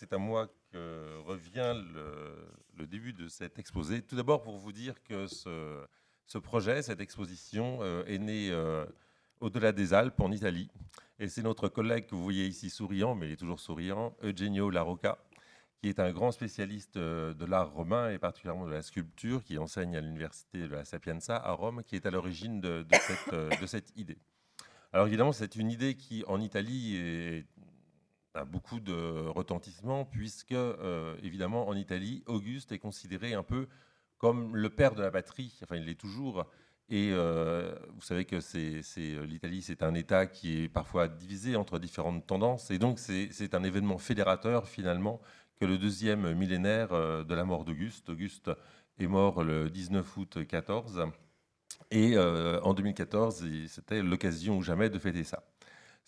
c'est à moi que revient le, début de cet exposé. Tout d'abord pour vous dire que ce, projet, cette exposition, est né au-delà des Alpes, en Italie. Et c'est notre collègue que vous voyez ici souriant, mais il est toujours souriant, Eugenio Larocca, qui est un grand spécialiste euh, de l'art romain et particulièrement de la sculpture, qui enseigne à l'université de la Sapienza à Rome, qui est à l'origine de, euh, cette, idée. Alors évidemment, c'est une idée qui, en Italie, a beaucoup de retentissement, puisque, euh, évidemment, en Italie, Auguste est considéré un peu comme le père de la patrie, enfin il l'est toujours, et vous savez que l'Italie, c'est un État qui est parfois divisé entre différentes tendances. Et donc, c'est un événement fédérateur, finalement, que le deuxième millénaire euh, de la mort d'Auguste. Auguste est mort le 19 août 14 et euh, en 2014, c'était l'occasion ou jamais de fêter ça.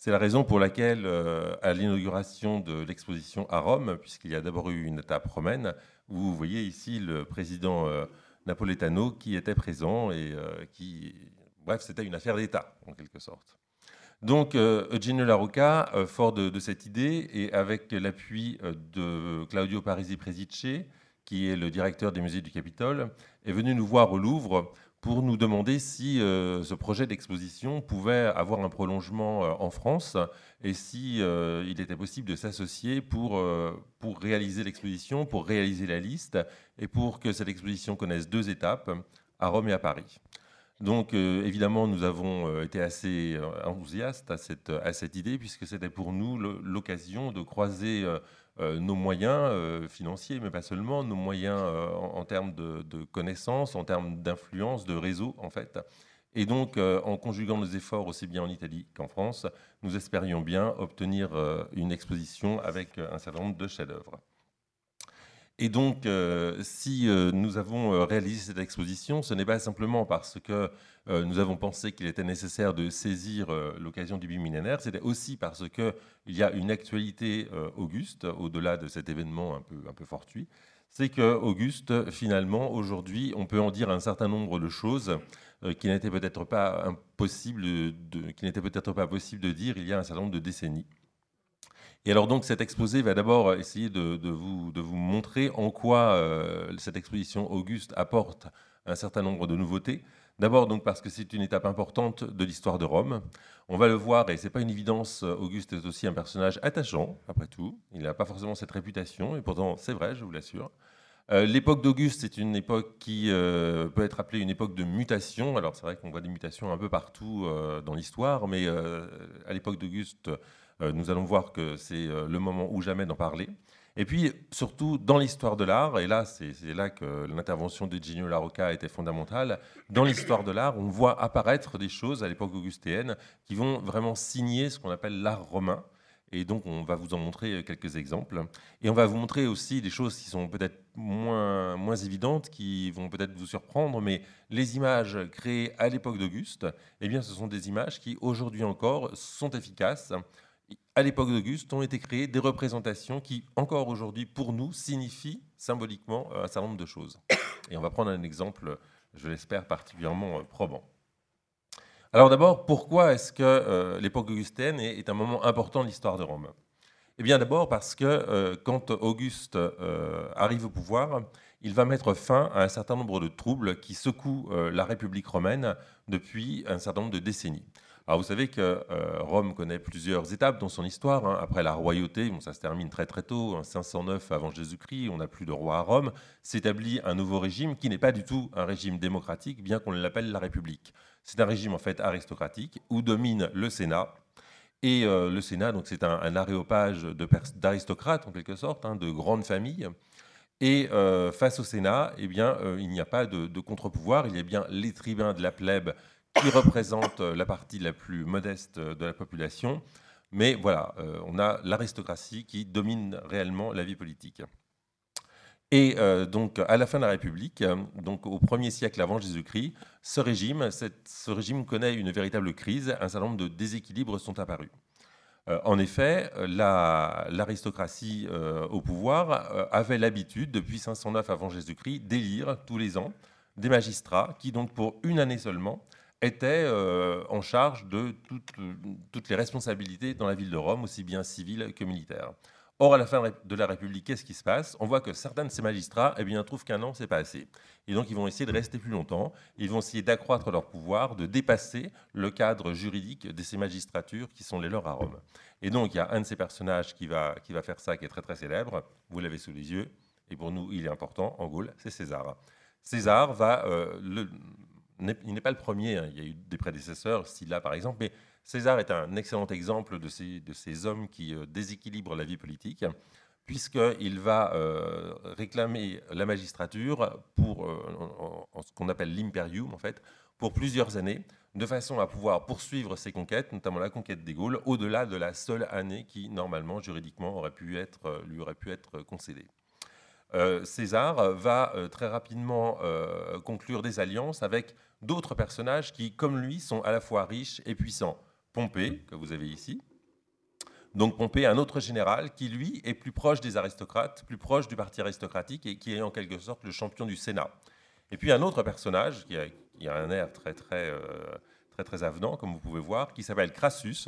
C'est la raison pour laquelle, euh, à l'inauguration de l'exposition à Rome, puisqu'il y a d'abord eu une étape romaine, vous voyez ici le président Napoletano qui était présent et qui, bref, c'était une affaire d'État en quelque sorte. Donc, euh, Eugenio Larocca, euh, fort de, cette idée, et avec l'appui euh, de Claudio Parisi Presice, qui est le directeur des musées du Capitole, est venu nous voir au Louvre pour nous demander si ce projet d'exposition pouvait avoir un prolongement en France et si il était possible de s'associer pour, pour réaliser l'exposition, pour réaliser la liste et pour que cette exposition connaisse deux étapes, à Rome et à Paris. Donc euh, évidemment, nous avons euh, été assez euh, enthousiastes à cette, à cette idée, puisque c'était pour nous l'occasion de croiser nos moyens financiers, mais pas seulement, nos moyens en, termes de, connaissances, en termes d'influence, de réseau, en fait. Et donc, en conjuguant nos efforts aussi bien en Italie qu'en France, nous espérions bien obtenir une exposition avec un certain nombre de chefs-d'œuvre. Et donc, euh, si euh, nous avons euh, réalisé cette exposition, ce n'est pas simplement parce que nous avons pensé qu'il était nécessaire de saisir l'occasion du bimillénaire, c'était aussi parce qu'il y a une actualité auguste, au-delà de cet événement un peu, fortuit. C'est que Auguste, finalement, aujourd'hui, on peut en dire un certain nombre de choses qui n'étaient peut-être pas peut-être pas possible de dire il y a un certain nombre de décennies. Et alors donc cet exposé va d'abord essayer de, vous, de, vous, montrer en quoi euh, cette exposition Auguste apporte un certain nombre de nouveautés. D'abord donc parce que c'est une étape importante de l'histoire de Rome. On va le voir et c'est pas une évidence. Auguste est aussi un personnage attachant après tout. Il n'a pas forcément cette réputation et pourtant c'est vrai, je vous l'assure. Euh, l'époque d'Auguste est une époque qui euh, peut être appelée une époque de mutation. Alors c'est vrai qu'on voit des mutations un peu partout dans l'histoire, mais à l'époque d'Auguste, nous allons voir que c'est euh, le moment ou jamais d'en parler. Et puis, surtout, dans l'histoire de l'art, et là, c'est là que l'intervention de Gino Larocca était fondamentale, dans l'histoire de l'art, on voit apparaître des choses à l'époque augustéenne qui vont vraiment signer ce qu'on appelle l'art romain. Et donc, on va vous en montrer quelques exemples. Et on va vous montrer aussi des choses qui sont peut-être moins, moins évidentes, qui vont peut-être vous surprendre, mais les images créées à l'époque d'Auguste, eh bien, ce sont des images qui, aujourd'hui encore, sont efficaces à l'époque d'Auguste, ont été créées des représentations qui, encore aujourd'hui, pour nous, signifient symboliquement euh, un certain nombre de choses. Et on va prendre un exemple, je l'espère, particulièrement euh, probant. Alors d'abord, pourquoi est-ce que euh, l'époque augustaine est, un moment important de l'histoire de Rome? Eh bien d'abord parce que quand Auguste arrive au pouvoir, il va mettre fin à un certain nombre de troubles qui secouent la République romaine depuis un certain nombre de décennies. Alors vous savez que euh, Rome connaît plusieurs étapes dans son histoire. Hein. Après la royauté, bon, ça se termine très très tôt, en 509 avant Jésus-Christ, on n'a plus de roi à Rome, s'établit un nouveau régime qui n'est pas du tout un régime démocratique, bien qu'on l'appelle la République. C'est un régime en fait aristocratique où domine le Sénat. Et euh, le Sénat, donc c'est un, aréopage d'aristocrates en quelque sorte, hein, de grandes familles. Et euh, face au Sénat, eh bien, il n'y a pas de, de contre-pouvoir, il y a bien les tribuns de la plèbe qui représente euh, la partie la plus modeste euh, de la population. Mais voilà, euh, on a l'aristocratie qui domine réellement la vie politique. Et donc, à la fin de la République, donc au 1er siècle avant Jésus-Christ, ce régime, ce régime connaît une véritable crise. Un certain nombre de déséquilibres sont apparus. en effet, l'aristocratie au pouvoir avait l'habitude, depuis 509 avant Jésus-Christ, d'élire tous les ans des magistrats qui, donc pour une année seulement, était euh, en charge de toutes, les responsabilités dans la ville de Rome, aussi bien civiles que militaires. Or, à la fin de la République, qu'est-ce qui se passe? On voit que certains de ces magistrats eh bien, trouvent qu'un an, c'est pas assez. Et donc, ils vont essayer de rester plus longtemps. Ils vont essayer d'accroître leur pouvoir, de dépasser le cadre juridique de ces magistratures qui sont les leurs à Rome. Et donc, il y a un de ces personnages qui va, faire ça, qui est très très célèbre. Vous l'avez sous les yeux. Et pour nous, il est important en Gaule, c'est César. César va. Euh, il n'est pas le premier, hein. il y a eu des prédécesseurs, Sylla par exemple, mais César est un excellent exemple de ces, hommes qui euh, déséquilibrent la vie politique, puisqu'il va euh, réclamer la magistrature pour en, ce qu'on appelle l'imperium, en fait, pour plusieurs années, de façon à pouvoir poursuivre ses conquêtes, notamment la conquête des Gaules, au-delà de la seule année qui, normalement, juridiquement, aurait pu être, lui aurait pu être concédée. Euh, César va euh, très rapidement euh, conclure des alliances avec d'autres personnages qui, comme lui, sont à la fois riches et puissants. Pompée, que vous avez ici. Donc Pompée, un autre général qui, lui, est plus proche des aristocrates, plus proche du parti aristocratique et qui est en quelque sorte le champion du Sénat. Et puis un autre personnage qui a, un air très très, très très avenant, comme vous pouvez voir, qui s'appelle Crassus,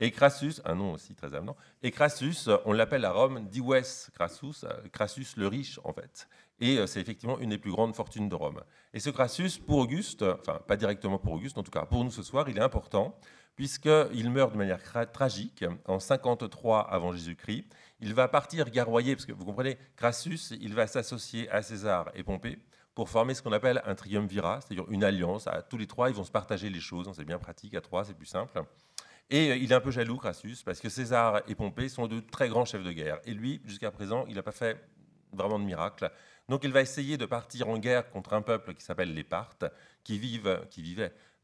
et Crassus, un nom aussi très avenant, et Crassus, on l'appelle à Rome Dives Crassus, Crassus le riche en fait. Et euh, c'est effectivement une des plus grandes fortunes de Rome. Et ce Crassus, pour Auguste, enfin pas directement pour Auguste, en tout cas pour nous ce soir, il est important, puisqu'il meurt de manière tragique en 53 avant Jésus-Christ. Il va partir garroyer, parce que vous comprenez, Crassus, il va s'associer à César et Pompée pour former ce qu'on appelle un triumvirat, c'est-à-dire une alliance. Tous les trois, ils vont se partager les choses. C'est bien pratique à trois, c'est plus simple. Et euh, il est un peu jaloux, Crassus, parce que César et Pompée sont de très grands chefs de guerre. Et lui, jusqu'à présent, il n'a pas fait vraiment de miracle. Donc il va essayer de partir en guerre contre un peuple qui s'appelle les Parthes, qui, vivent, qui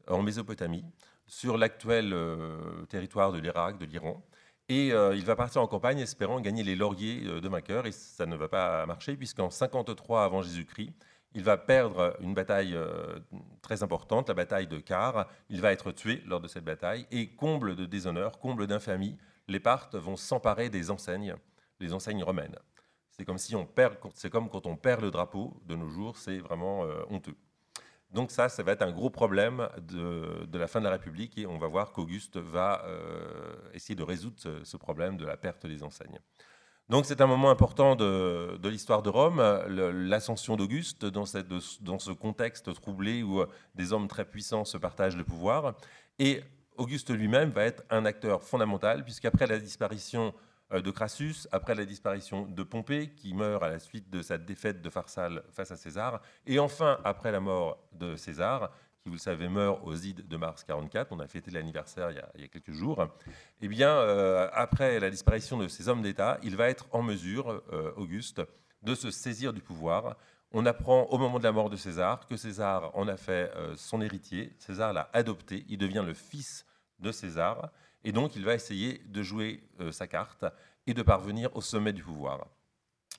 en Mésopotamie, sur l'actuel euh, territoire de l'Irak, de l'Iran. Et euh, il va partir en campagne espérant gagner les lauriers de vainqueur, et ça ne va pas marcher, puisqu'en 53 avant Jésus-Christ, il va perdre une bataille euh, très importante, la bataille de Car. Il va être tué lors de cette bataille. Et comble de déshonneur, comble d'infamie, les Parthes vont s'emparer des enseignes, les enseignes romaines. C'est comme si on perd, c'est comme quand on perd le drapeau de nos jours, c'est vraiment euh, honteux. Donc ça, ça va être un gros problème de, la fin de la République et on va voir qu'Auguste va euh, essayer de résoudre ce problème de la perte des enseignes. Donc c'est un moment important de, l'histoire de Rome, l'ascension d'Auguste dans, ce contexte troublé où euh, des hommes très puissants se partagent le pouvoir. Et Auguste lui-même va être un acteur fondamental, puisqu'après la disparition de Crassus, après la disparition de Pompée, qui meurt à la suite de sa défaite de Pharsale face à César, et enfin après la mort de César, qui, vous le savez, meurt aux ides de mars 44, on a fêté l'anniversaire il, y a quelques jours, eh bien, euh, après la disparition de ces hommes d'État, il va être en mesure, euh, Auguste, de se saisir du pouvoir. On apprend au moment de la mort de César que César en a fait euh, son héritier, César l'a adopté, il devient le fils de César, et donc il va essayer de jouer sa carte et de parvenir au sommet du pouvoir.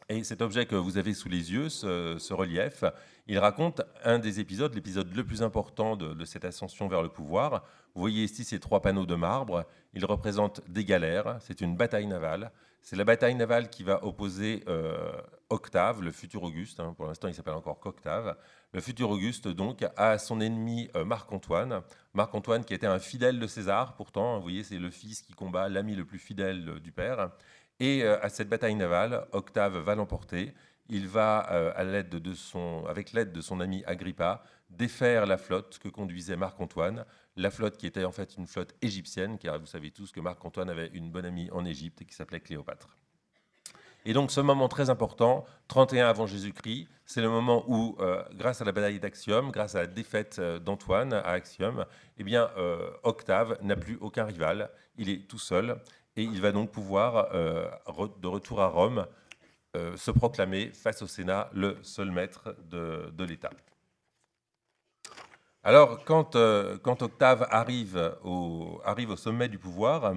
Et cet objet que vous avez sous les yeux, ce, relief, il raconte un des épisodes, l'épisode le plus important de, cette ascension vers le pouvoir. Vous voyez ici ces trois panneaux de marbre. Ils représentent des galères. C'est une bataille navale. C'est la bataille navale qui va opposer euh, Octave, le futur Auguste. Hein. pour l'instant, il s'appelle encore qu'Octave. Le futur Auguste, donc, à son ennemi euh, Marc-Antoine. Marc-Antoine qui était un fidèle de César, pourtant. Hein. vous voyez, c'est le fils qui combat l'ami le plus fidèle euh, du père. Et euh, à cette bataille navale, Octave va l'emporter. Il va, à l'aide de son, avec l'aide de son ami Agrippa, défaire la flotte que conduisait Marc-Antoine, la flotte qui était en fait une flotte égyptienne, car vous savez tous que Marc-Antoine avait une bonne amie en Égypte qui s'appelait Cléopâtre. Et donc ce moment très important, 31 avant Jésus-Christ, c'est le moment où, euh, grâce à la bataille d'Axium, grâce à la défaite d'Antoine à Axium, eh bien, Octave n'a plus aucun rival, il est tout seul, et il va donc pouvoir, euh, de retour à Rome, euh, se proclamer face au Sénat le seul maître de, l'État. Alors, euh, quand, Octave arrive au, sommet du pouvoir,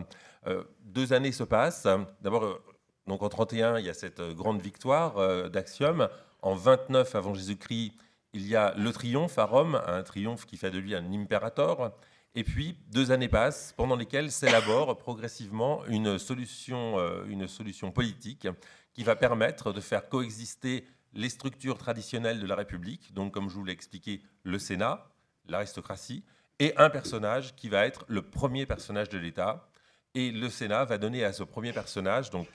deux années se passent. D'abord, donc en 31, il y a cette grande victoire d'Axium. En 29 avant Jésus-Christ, il y a le triomphe à Rome, un triomphe qui fait de lui un impérator. Et puis, deux années passent, pendant lesquelles s'élabore progressivement une solution, euh, une solution politique qui va permettre de faire coexister les structures traditionnelles de la République, donc comme je vous l'ai expliqué, le Sénat, l'aristocratie, et un personnage qui va être le premier personnage de l'État. Et le Sénat va donner à ce premier personnage, donc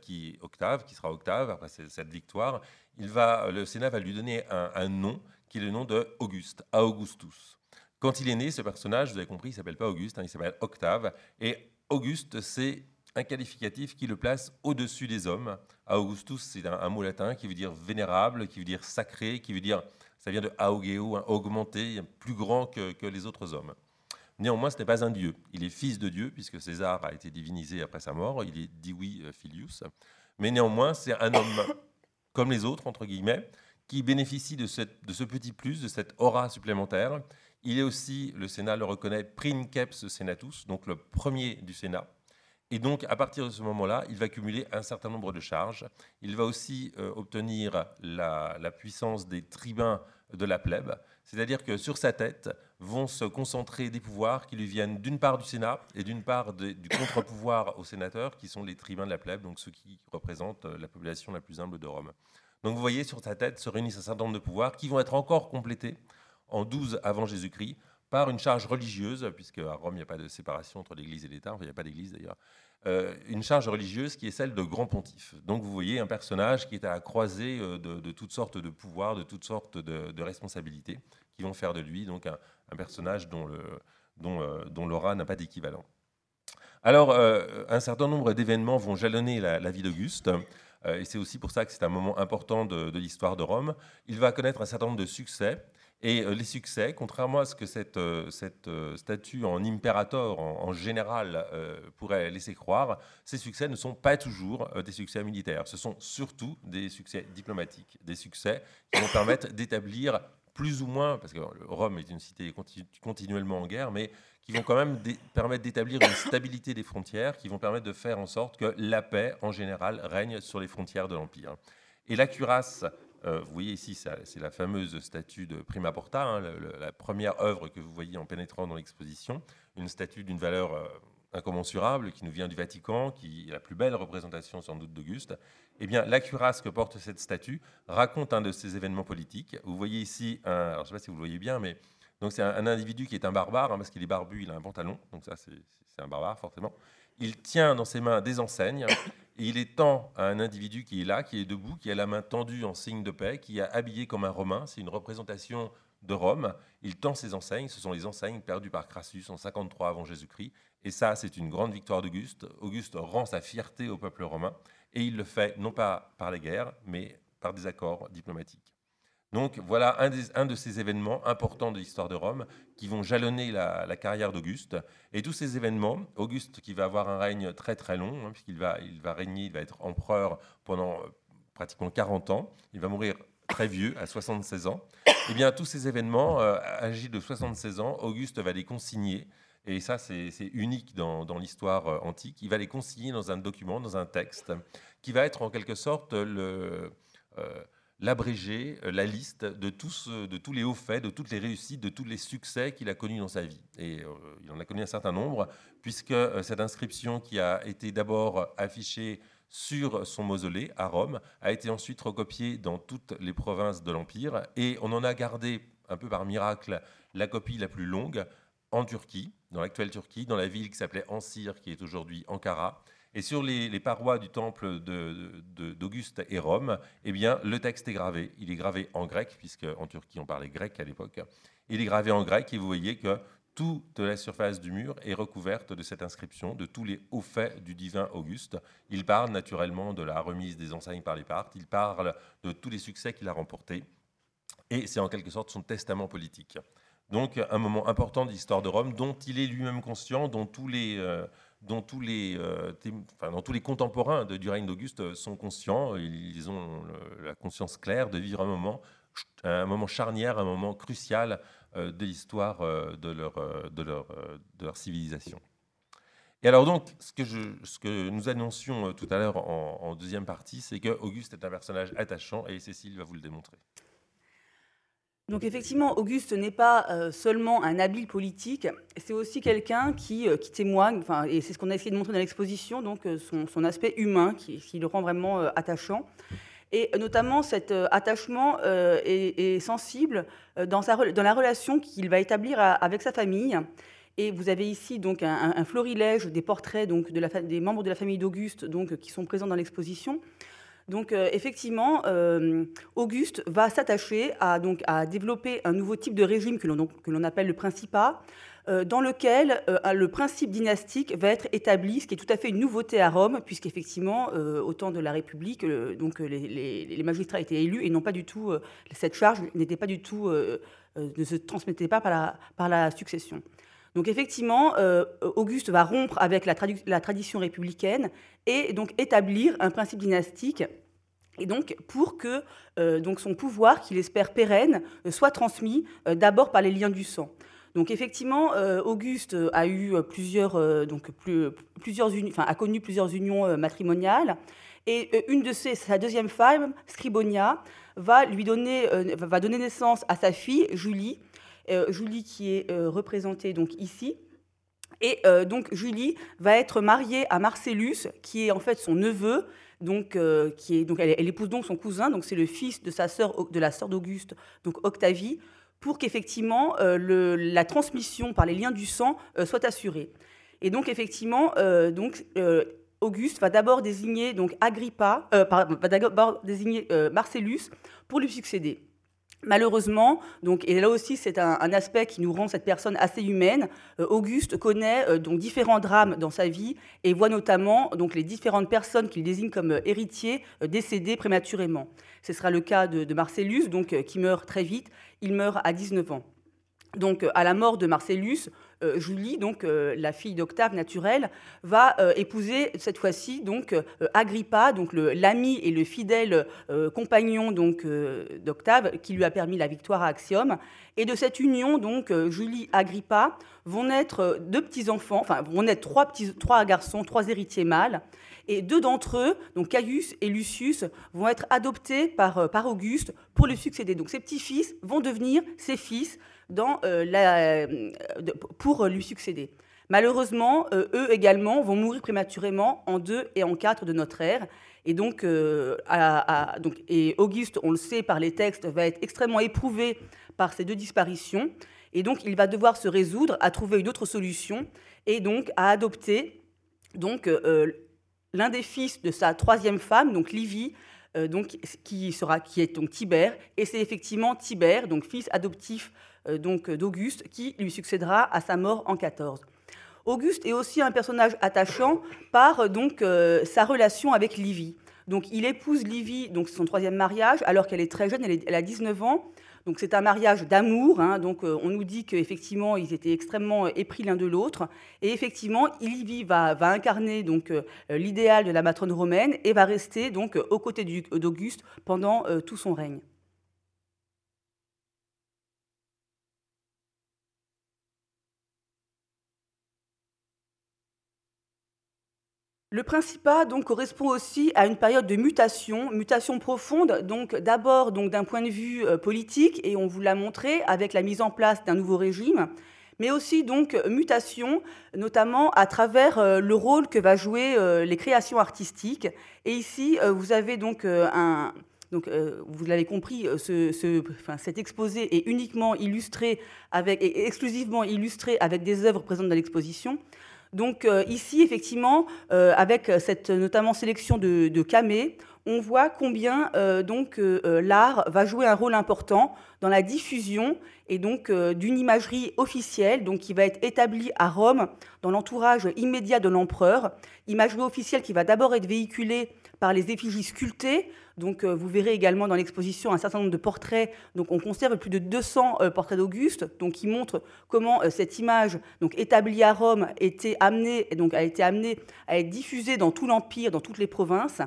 qui, Octave, qui sera Octave après cette victoire, il va, le Sénat va lui donner un, nom qui est le nom de Auguste, Augustus. Quand il est né, ce personnage, vous avez compris, il s'appelle pas Auguste, hein, il s'appelle Octave. Et Auguste, c'est un qualificatif qui le place au-dessus des hommes. Augustus, c'est un, mot latin qui veut dire vénérable, qui veut dire sacré, qui veut dire, ça vient de augeo, augmenté, plus grand que les autres hommes. Néanmoins, ce n'est pas un dieu. Il est fils de Dieu, puisque César a été divinisé après sa mort. Il est divi euh, filius. Mais néanmoins, c'est un homme comme les autres, entre guillemets, qui bénéficie de, ce petit plus, de cette aura supplémentaire. Il est aussi, le Sénat le reconnaît, princeps senatus, donc le premier du Sénat. Et donc, à partir de ce moment-là, il va cumuler un certain nombre de charges. Il va aussi euh, obtenir la, la, puissance des tribuns de la plèbe, c'est-à-dire que sur sa tête vont se concentrer des pouvoirs qui lui viennent d'une part du Sénat et d'une part du contre-pouvoir aux sénateurs, qui sont les tribuns de la plèbe, donc ceux qui représentent euh, la population la plus humble de Rome. Donc vous voyez, sur sa tête se réunissent un certain nombre de pouvoirs qui vont être encore complétés en 12 avant Jésus-Christ par une charge religieuse, puisque à Rome, il n'y a pas de séparation entre l'Église et l'État, il n'y a pas d'Église d'ailleurs, une charge religieuse qui est celle de grand pontife. Donc vous voyez un personnage qui est à la croisée euh, de, toutes sortes de pouvoirs, de toutes sortes de, responsabilités, qui vont faire de lui donc un, personnage dont, le, dont, euh, dont l'aura n'a pas d'équivalent. Alors, un certain nombre d'événements vont jalonner la, vie d'Auguste. et c'est aussi pour ça que c'est un moment important de l'histoire de Rome. Il va connaître un certain nombre de succès. Et euh, les succès, contrairement à ce que cette, euh, euh, statue en impérator en, général pourrait laisser croire, ces succès ne sont pas toujours des succès militaires. Ce sont surtout des succès diplomatiques, des succès qui vont permettre d'établir plus ou moins, parce que Rome est une cité continuellement en guerre, mais qui vont quand même permettre d'établir une stabilité des frontières, qui vont permettre de faire en sorte que la paix, en général, règne sur les frontières de l'Empire. Et la cuirasse euh, vous voyez ici, c'est la fameuse statue de Prima Porta, hein, la première œuvre que vous voyez en pénétrant dans l'exposition, une statue d'une valeur euh, incommensurable qui nous vient du Vatican, qui est la plus belle représentation sans doute d'Auguste. Eh bien, la cuirasse que porte cette statue raconte un de ces événements politiques. Vous voyez ici, un, je ne sais pas si vous le voyez bien, mais c'est un, individu qui est un barbare, hein, parce qu'il est barbu, il a un pantalon, donc ça c'est un barbare forcément. Il tient dans ses mains des enseignes il est temps à un individu qui est là, qui est debout, qui a la main tendue en signe de paix, qui est habillé comme un Romain. C'est une représentation de Rome. Il tend ses enseignes. Ce sont les enseignes perdues par Crassus en 53 avant Jésus-Christ. Et ça, c'est une grande victoire d'Auguste. Auguste rend sa fierté au peuple romain. Et il le fait non pas par les guerres, mais par des accords diplomatiques. Donc voilà un, de ces événements importants de l'histoire de Rome qui vont jalonner la, carrière d'Auguste. Et tous ces événements, Auguste qui va avoir un règne très très long, hein, puisqu'il va, il va régner, il va être empereur pendant euh, pratiquement 40 ans, il va mourir très vieux, à 76 ans. Et eh bien tous ces événements, euh, âgé de 76 ans, Auguste va les consigner. Et ça, c'est unique dans, l'histoire euh, antique. Il va les consigner dans un document, dans un texte, qui va être en quelque sorte le l'abrégé, euh, la liste de tous, de tous les hauts faits, de toutes les réussites, de tous les succès qu'il a connus dans sa vie. Et euh, il en a connu un certain nombre, puisque euh, cette inscription qui a été d'abord affichée sur son mausolée à Rome a été ensuite recopiée dans toutes les provinces de l'Empire, et on en a gardé, un peu par miracle, la copie la plus longue en Turquie, dans l'actuelle Turquie, dans la ville qui s'appelait Ansir, qui est aujourd'hui Ankara. Et sur les, parois du temple d'Auguste et Rome, eh bien, le texte est gravé. Il est gravé en grec, puisque en Turquie on parlait grec à l'époque. Il est gravé en grec et vous voyez que toute la surface du mur est recouverte de cette inscription, de tous les hauts faits du divin Auguste. Il parle naturellement de la remise des enseignes par les Parthes, il parle de tous les succès qu'il a remportés, et c'est en quelque sorte son testament politique. Donc un moment important de l'histoire de Rome dont il est lui-même conscient, dont tous les, euh, dont tous les, euh, enfin, tous les contemporains de, du règne d'Auguste sont conscients, ils ont la conscience claire de vivre un moment, un moment charnière, un moment crucial euh, de l'histoire euh, de, leur, de, leur, de leur civilisation. Et alors donc, ce que, je, ce que nous annoncions tout à l'heure en, en deuxième partie, c'est que Auguste est un personnage attachant et Cécile va vous le démontrer. Donc effectivement, Auguste n'est pas euh, seulement un habile politique, c'est aussi quelqu'un qui, euh, qui, témoigne, enfin, et c'est ce qu'on a essayé de montrer dans l'exposition, donc euh, son, aspect humain qui, le rend vraiment attachant. Et notamment cet attachement est, sensible dans, sa, dans, la relation qu'il va établir avec sa famille Et vous avez ici donc un, florilège des portraits donc, de la, des membres de la famille d'Auguste qui sont présents dans l'exposition. Donc euh, effectivement, euh, Auguste va s'attacher à, à développer un nouveau type de régime que l'on appelle le principat, euh, dans lequel le principe dynastique va être établi, ce qui est tout à fait une nouveauté à Rome, puisqu'effectivement, au temps de la République, donc, les, magistrats étaient élus et non pas du tout, cette charge n'était pas du tout, ne se transmettait pas par la, par la succession. Donc effectivement, Auguste va rompre avec la, tradition républicaine et donc établir un principe dynastique. Et donc, pour que euh, donc son pouvoir, qu'il espère pérenne, euh, soit transmis euh, d'abord par les liens du sang. Donc, effectivement, Auguste a eu plusieurs, donc enfin, a connu plusieurs unions matrimoniales. Et une de ses, sa deuxième femme, Scribonia, va lui donner, va donner naissance à sa fille Julie, Julie qui est représentée donc ici. Et euh, donc Julie va être mariée à Marcellus, qui est en fait son neveu, donc, euh, qui est, donc elle, épouse donc son cousin, donc c'est le fils de, sa sœur, de la sœur d'Auguste, donc Octavie, pour qu'effectivement euh, la transmission par les liens du sang soit assurée. Et donc effectivement, donc, Auguste va d'abord désigner donc Agrippa, va d'abord désigner Marcellus pour lui succéder. Malheureusement, donc, et là aussi c'est un, aspect qui nous rend cette personne assez humaine, euh, Auguste connaît euh, donc différents drames dans sa vie et voit notamment donc, les différentes personnes qu'il désigne comme euh, héritiers décéder prématurément. Ce sera le cas de, de Marcellus, donc, qui meurt très vite, il meurt à 19 ans. Donc, à la mort de Marcellus, euh, Julie, donc euh, la fille d'Octave naturelle, va euh, épouser cette fois-ci donc Agrippa, donc l'ami et le fidèle compagnon donc d'Octave, qui lui a permis la victoire à Axiom. Et de cette union, donc Julie Agrippa vont naître deux petits enfants, enfin vont naître trois petits, trois garçons, trois héritiers mâles. Et deux d'entre eux, donc Caius et Lucius, vont être adoptés par, par Auguste pour le succéder. Donc ces petits-fils vont devenir ses fils euh, euh, pour lui succéder. Malheureusement, euh, eux également vont mourir prématurément en 2 et en 4 de notre ère. Et donc, Auguste, on le sait par les textes, va être extrêmement éprouvé par ces deux disparitions. Et donc, il va devoir se résoudre à trouver une autre solution et donc à adopter donc, l'un des fils de sa troisième femme, donc Livie, donc, qui, sera, qui est donc Tibère. Et c'est effectivement Tibère, donc fils adoptif donc d'Auguste, qui lui succédera à sa mort en 14. Auguste est aussi un personnage attachant par donc euh, sa relation avec Livie. Donc il épouse Livie, donc son troisième mariage, alors qu'elle est très jeune, elle, a 19 ans. Donc c'est un mariage d'amour. Hein. donc euh, on nous dit qu'effectivement ils étaient extrêmement épris l'un de l'autre. Et effectivement, Livie va, va incarner donc l'idéal de la matrone romaine et va rester donc aux côtés d'Auguste pendant tout son règne. Le Principat donc, correspond aussi à une période de mutation, mutation profonde, donc d'abord donc, d'un point de vue euh, politique, et on vous l'a montré avec la mise en place d'un nouveau régime, mais aussi donc mutation, notamment à travers euh, le rôle que va jouer euh, les créations artistiques. Et ici, vous avez donc un, donc, vous l'avez compris, ce, cet exposé est uniquement illustré avec, et exclusivement illustré avec des œuvres présentes dans l'exposition. Donc euh, ici, effectivement, euh, avec cette notamment sélection de, de camés, on voit combien euh, l'art va jouer un rôle important dans la diffusion et donc d'une imagerie officielle, donc qui va être établie à Rome dans l'entourage immédiat de l'empereur, imagerie officielle qui va d'abord être véhiculée par les effigies sculptées. Donc, euh, vous verrez également dans l'exposition un certain nombre de portraits. Donc, on conserve plus de 200 euh, portraits d'Auguste, donc qui montrent comment euh, cette image, donc établie à Rome, amenée, a été amenée à être diffusée dans tout l'empire, dans toutes les provinces.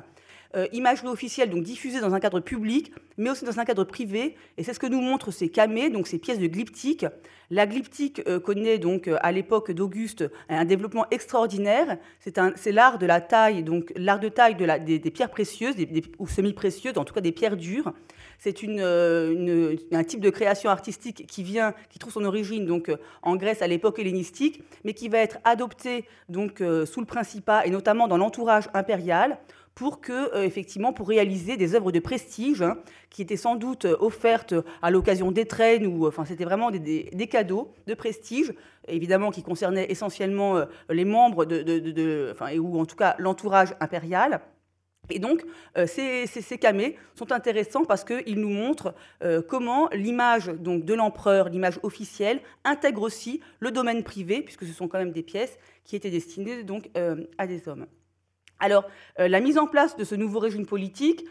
Euh, imagerie officielle, donc diffusée dans un cadre public, mais aussi dans un cadre privé. Et c'est ce que nous montrent ces camées, donc ces pièces de glyptique. La glyptique euh, connaît donc euh, à l'époque d'Auguste un développement extraordinaire. C'est l'art de la taille, donc l'art de taille des, pierres précieuses ou semi-précieuses, en tout cas des pierres dures. C'est un type de création artistique qui vient, qui trouve son origine donc en Grèce à l'époque hellénistique, mais qui va être adopté donc sous le Principat et notamment dans l'entourage impérial pour que, effectivement, pour réaliser des œuvres de prestige hein, qui étaient sans doute offertes à l'occasion des traînes ou, enfin, c'était vraiment des, cadeaux de prestige, évidemment, qui concernaient essentiellement les membres de, ou en tout cas l'entourage impérial. Et donc, euh, ces, ces, camés sont intéressants parce qu'ils nous montrent euh, comment l'image donc, de l'empereur, l'image officielle, intègre aussi le domaine privé, puisque ce sont quand même des pièces qui étaient destinées donc, euh, à des hommes. Alors, la mise en place de ce nouveau régime politique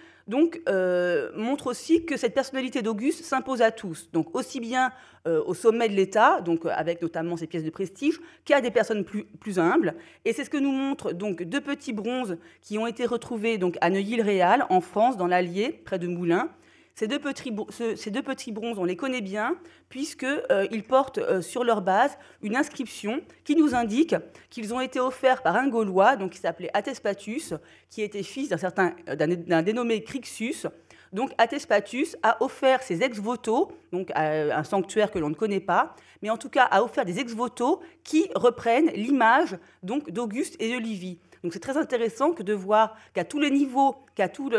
euh, montre aussi que cette personnalité d'Auguste s'impose à tous, donc aussi bien euh, au sommet de l'État, donc euh, avec notamment ses pièces de prestige, qu'à des personnes plus, humbles. Et c'est ce que nous montrent donc deux petits bronzes qui ont été retrouvés donc à Neuilly-le-Réal, en France, dans l'Allier, près de Moulins, ces deux, petits, bronzes, on les connaît bien, puisqu'ils euh, portent euh, sur leur base une inscription qui nous indique qu'ils ont été offerts par un Gaulois, donc qui s'appelait Atespatus, qui était fils d'un certain euh, d'un dénommé Crixus. Donc Atespatus a offert ses ex-voto, donc à un sanctuaire que l'on ne connaît pas, mais en tout cas a offert des ex-voto qui reprennent l'image d'Auguste et de Livy. Donc c'est très intéressant que de voir qu'à tous les niveaux, qu'à toutes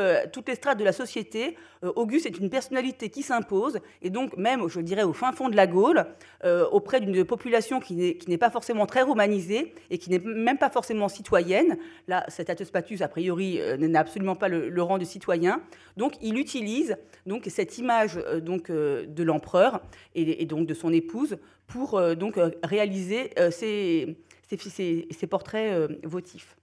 les strates de la société, euh, Auguste est une personnalité qui s'impose, et donc même, je dirais, au fin fond de la Gaule, euh, auprès d'une population qui n'est pas forcément très romanisée et qui n'est même pas forcément citoyenne. Là, cet Atespatus, a priori, euh, n'a absolument pas le, rang de citoyen. Donc il utilise donc, cette image donc, de l'empereur et, donc de son épouse pour donc, réaliser ces, ces portraits votifs.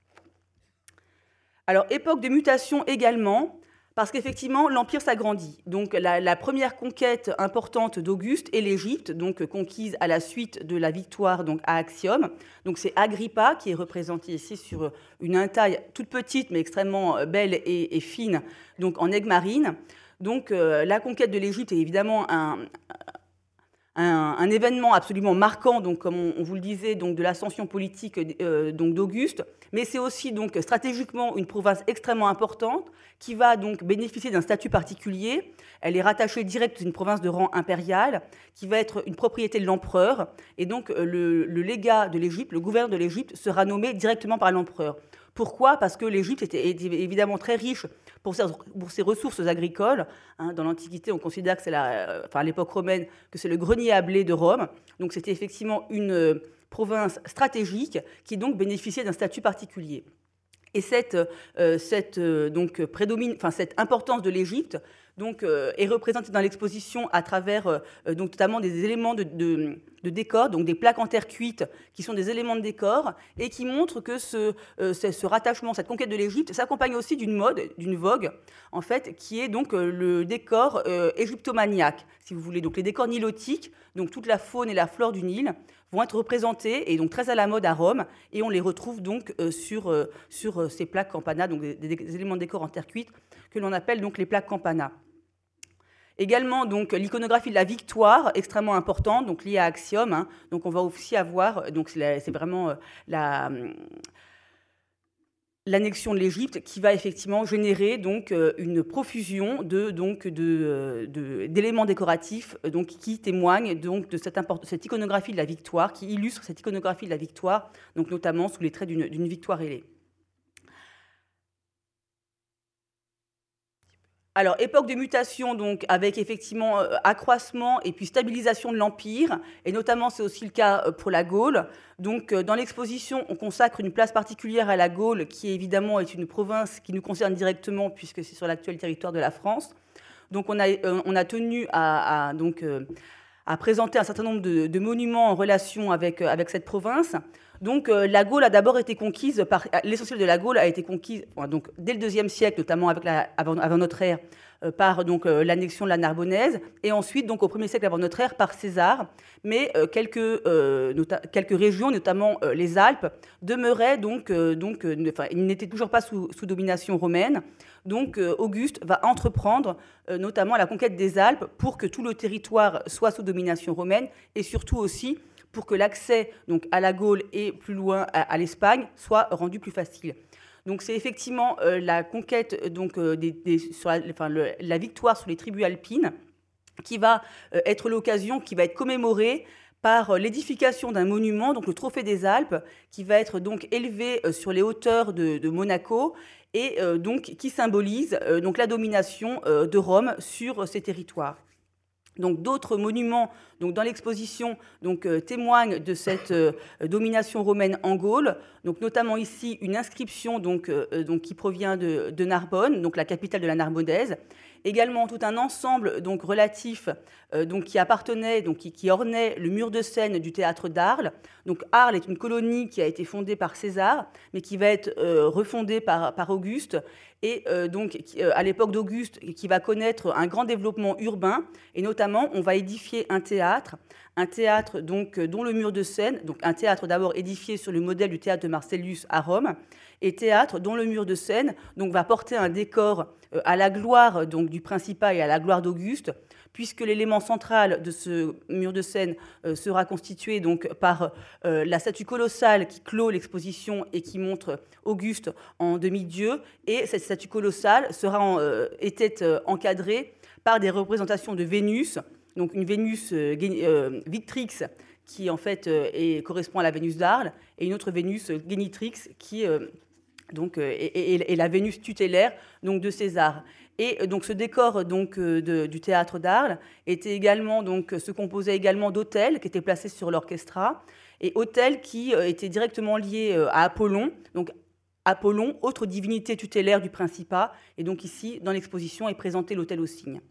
Alors, époque de mutation également, parce qu'effectivement, l'Empire s'agrandit. Donc, la, première conquête importante d'Auguste est l'Égypte, donc conquise à la suite de la victoire donc, à Axiom. Donc, c'est Agrippa qui est représenté ici sur une taille toute petite, mais extrêmement belle et, fine, donc en aigle marine. Donc, euh, la conquête de l'Égypte est évidemment un, un, événement absolument marquant, donc comme on, vous le disait, donc de l'ascension politique euh, d'Auguste, mais c'est aussi donc stratégiquement une province extrêmement importante qui va donc bénéficier d'un statut particulier. Elle est rattachée direct à une province de rang impérial qui va être une propriété de l'empereur, et donc euh, le, le légat de l'Égypte, le gouverneur de l'Égypte sera nommé directement par l'empereur. Pourquoi? Parce que l'Égypte était évidemment très riche pour ses, ressources agricoles. Hein. dans l'Antiquité, on considère que c'est la, enfin, à l'époque romaine que c'est le grenier à blé de Rome. Donc c'était effectivement une euh, province stratégique qui donc bénéficiait d'un statut particulier. Et cette, euh, cette, euh, donc, prédomine, cette importance de l'Égypte donc, euh, est représentée dans l'exposition à travers euh, donc, notamment des éléments de, décor, donc des plaques en terre cuite qui sont des éléments de décor et qui montrent que ce, euh, ce, rattachement, cette conquête de l'Égypte s'accompagne aussi d'une mode, d'une vogue, en fait, qui est donc le décor égyptomaniaque, si vous voulez. Donc les décors nilotiques, donc toute la faune et la flore du Nil, vont être représentés et donc très à la mode à Rome et on les retrouve donc sur, sur ces plaques campana, donc des, des, éléments de décor en terre cuite que l'on appelle donc les plaques campana. Également, donc, l'iconographie de la victoire, extrêmement importante, donc liée à Axiom. Hein. donc, on va aussi avoir, donc, c'est vraiment euh, hum, l'annexion de l'Égypte qui va effectivement générer donc euh, une profusion donc euh, d'éléments décoratifs donc qui témoignent donc de cette, cette iconographie de la victoire qui illustre cette iconographie de la victoire donc notamment sous les traits d'une victoire ailée. Alors, époque de mutation, donc, avec effectivement euh, accroissement et puis stabilisation de l'Empire, et notamment c'est aussi le cas euh, pour la Gaule. Donc, euh, dans l'exposition, on consacre une place particulière à la Gaule, qui évidemment est une province qui nous concerne directement, puisque c'est sur l'actuel territoire de la France. Donc, on a, on a tenu à, donc, à présenter un certain nombre de, monuments en relation avec, avec cette province. Donc la Gaule a d'abord été conquise par l'essentiel de la Gaule a été conquise donc dès le deuxième siècle, notamment avant, notre ère, euh, par donc l'annexion de la Narbonnaise, et ensuite donc au premier siècle avant notre ère par César. Mais quelques régions, notamment les Alpes, demeuraient donc donc n'étaient toujours pas sous, domination romaine. Donc Auguste va entreprendre notamment la conquête des Alpes pour que tout le territoire soit sous domination romaine et surtout aussi pour que l'accès donc à la Gaule et plus loin à, l'Espagne soit rendu plus facile. Donc c'est effectivement euh, la conquête donc euh, la, victoire sur les tribus alpines qui va euh, être l'occasion, qui va être commémorée par l'édification d'un monument, le Trophée des Alpes, qui va être donc élevé sur les hauteurs de, Monaco et qui symbolise donc la domination de Rome sur ces territoires. Donc d'autres monuments donc dans l'exposition donc euh, témoignent de cette euh, domination romaine en Gaule. Donc notamment ici une inscription donc, euh, donc qui provient de, Narbonne, donc la capitale de la Narbonnaise. Également tout un ensemble donc relatif donc qui appartenait donc qui, ornait le mur de scène du théâtre d'Arles. Donc Arles est une colonie qui a été fondée par César, mais qui va être refondée par Auguste et euh, donc euh, à l'époque d'Auguste, qui va connaître un grand développement urbain, et notamment on va édifier un théâtre, un théâtre donc euh, dont le mur de scène, donc un théâtre d'abord édifié sur le modèle du théâtre de Marcellus à Rome, et théâtre dont le mur de scène donc va porter un décor à la gloire donc du Principat et à la gloire d'Auguste, puisque l'élément central de ce mur de scène euh, sera constitué donc par euh, la statue colossale qui clôt l'exposition et qui montre Auguste en demi-dieu. Et cette statue colossale sera euh, était encadrée par des représentations de Vénus, donc une Vénus Victrix qui en fait correspond à la Vénus d'Arles, et une autre Vénus Génitrix qui donc, est, la Vénus tutélaire donc, de César. Et euh, donc ce décor donc, euh, du théâtre d'Arles était également donc se composait également d'hôtels qui étaient placés sur l'orchestra et hôtels qui euh, étaient directement liés à Apollon. Donc Apollon, autre divinité tutélaire du Principat, et donc ici dans l'exposition est présenté l'hôtel au cygne.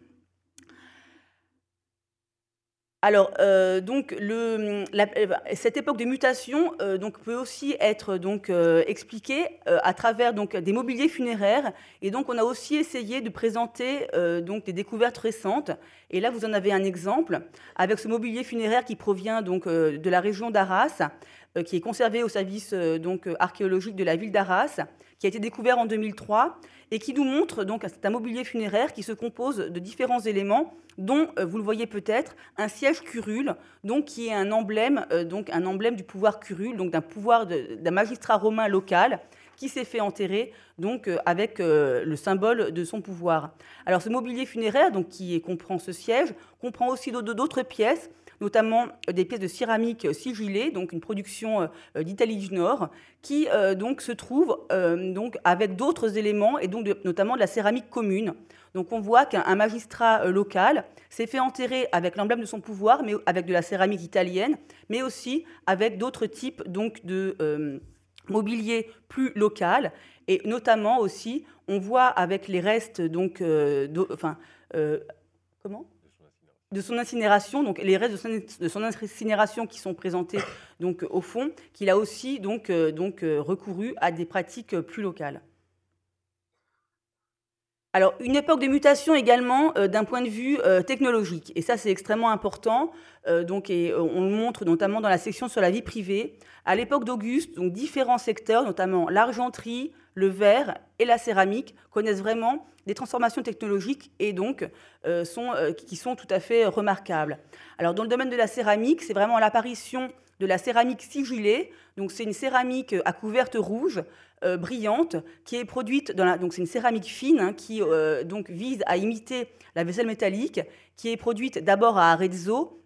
Alors, euh, le, cette époque de mutation euh, peut aussi être euh, expliquée à travers des mobiliers funéraires. Et donc, on a aussi essayé de présenter des découvertes récentes. Et là, vous en avez un exemple avec ce mobilier funéraire qui provient de la région d'Arras, qui est conservé au service donc, archéologique de la ville d'Arras, qui a été découvert en 2003 et qui nous montre donc un mobilier funéraire qui se compose de différents éléments dont euh, vous le voyez peut-être un siège curule donc qui est un emblème euh, donc un emblème du pouvoir curule donc d'un pouvoir d'un magistrat romain local qui s'est fait enterrer donc euh, avec le symbole de son pouvoir. Alors ce mobilier funéraire donc qui comprend ce siège comprend aussi d'autres pièces notamment des pièces de céramique sigillées, donc une production d'Italie du Nord, qui donc se trouve donc avec d'autres éléments et donc notamment de la céramique commune. Donc on voit qu'un magistrat euh, local s'est fait enterrer avec l'emblème de son pouvoir, mais avec de la céramique italienne, mais aussi avec d'autres types donc de euh, mobilier plus local, et notamment aussi on voit avec les restes donc euh, enfin comment? De son incinération, donc les restes de son, incinération qui sont présentés donc au fond, qu'il a aussi donc, donc recouru à des pratiques plus locales. Alors, une époque de mutation également euh, d'un point de vue euh, technologique. Et ça, c'est extrêmement important. Euh, donc, et on le montre notamment dans la section sur la vie privée. À l'époque d'Auguste, différents secteurs, notamment l'argenterie, le verre et la céramique, connaissent vraiment des transformations technologiques et donc sont, qui sont tout à fait remarquables. Alors, dans le domaine de la céramique, c'est vraiment l'apparition de la céramique sigillée. Donc, c'est une céramique à couverte rouge euh, brillante qui est produite dans la, donc c'est une céramique fine hein, qui euh, donc vise à imiter la vaisselle métallique, qui est produite d'abord à Arezzo,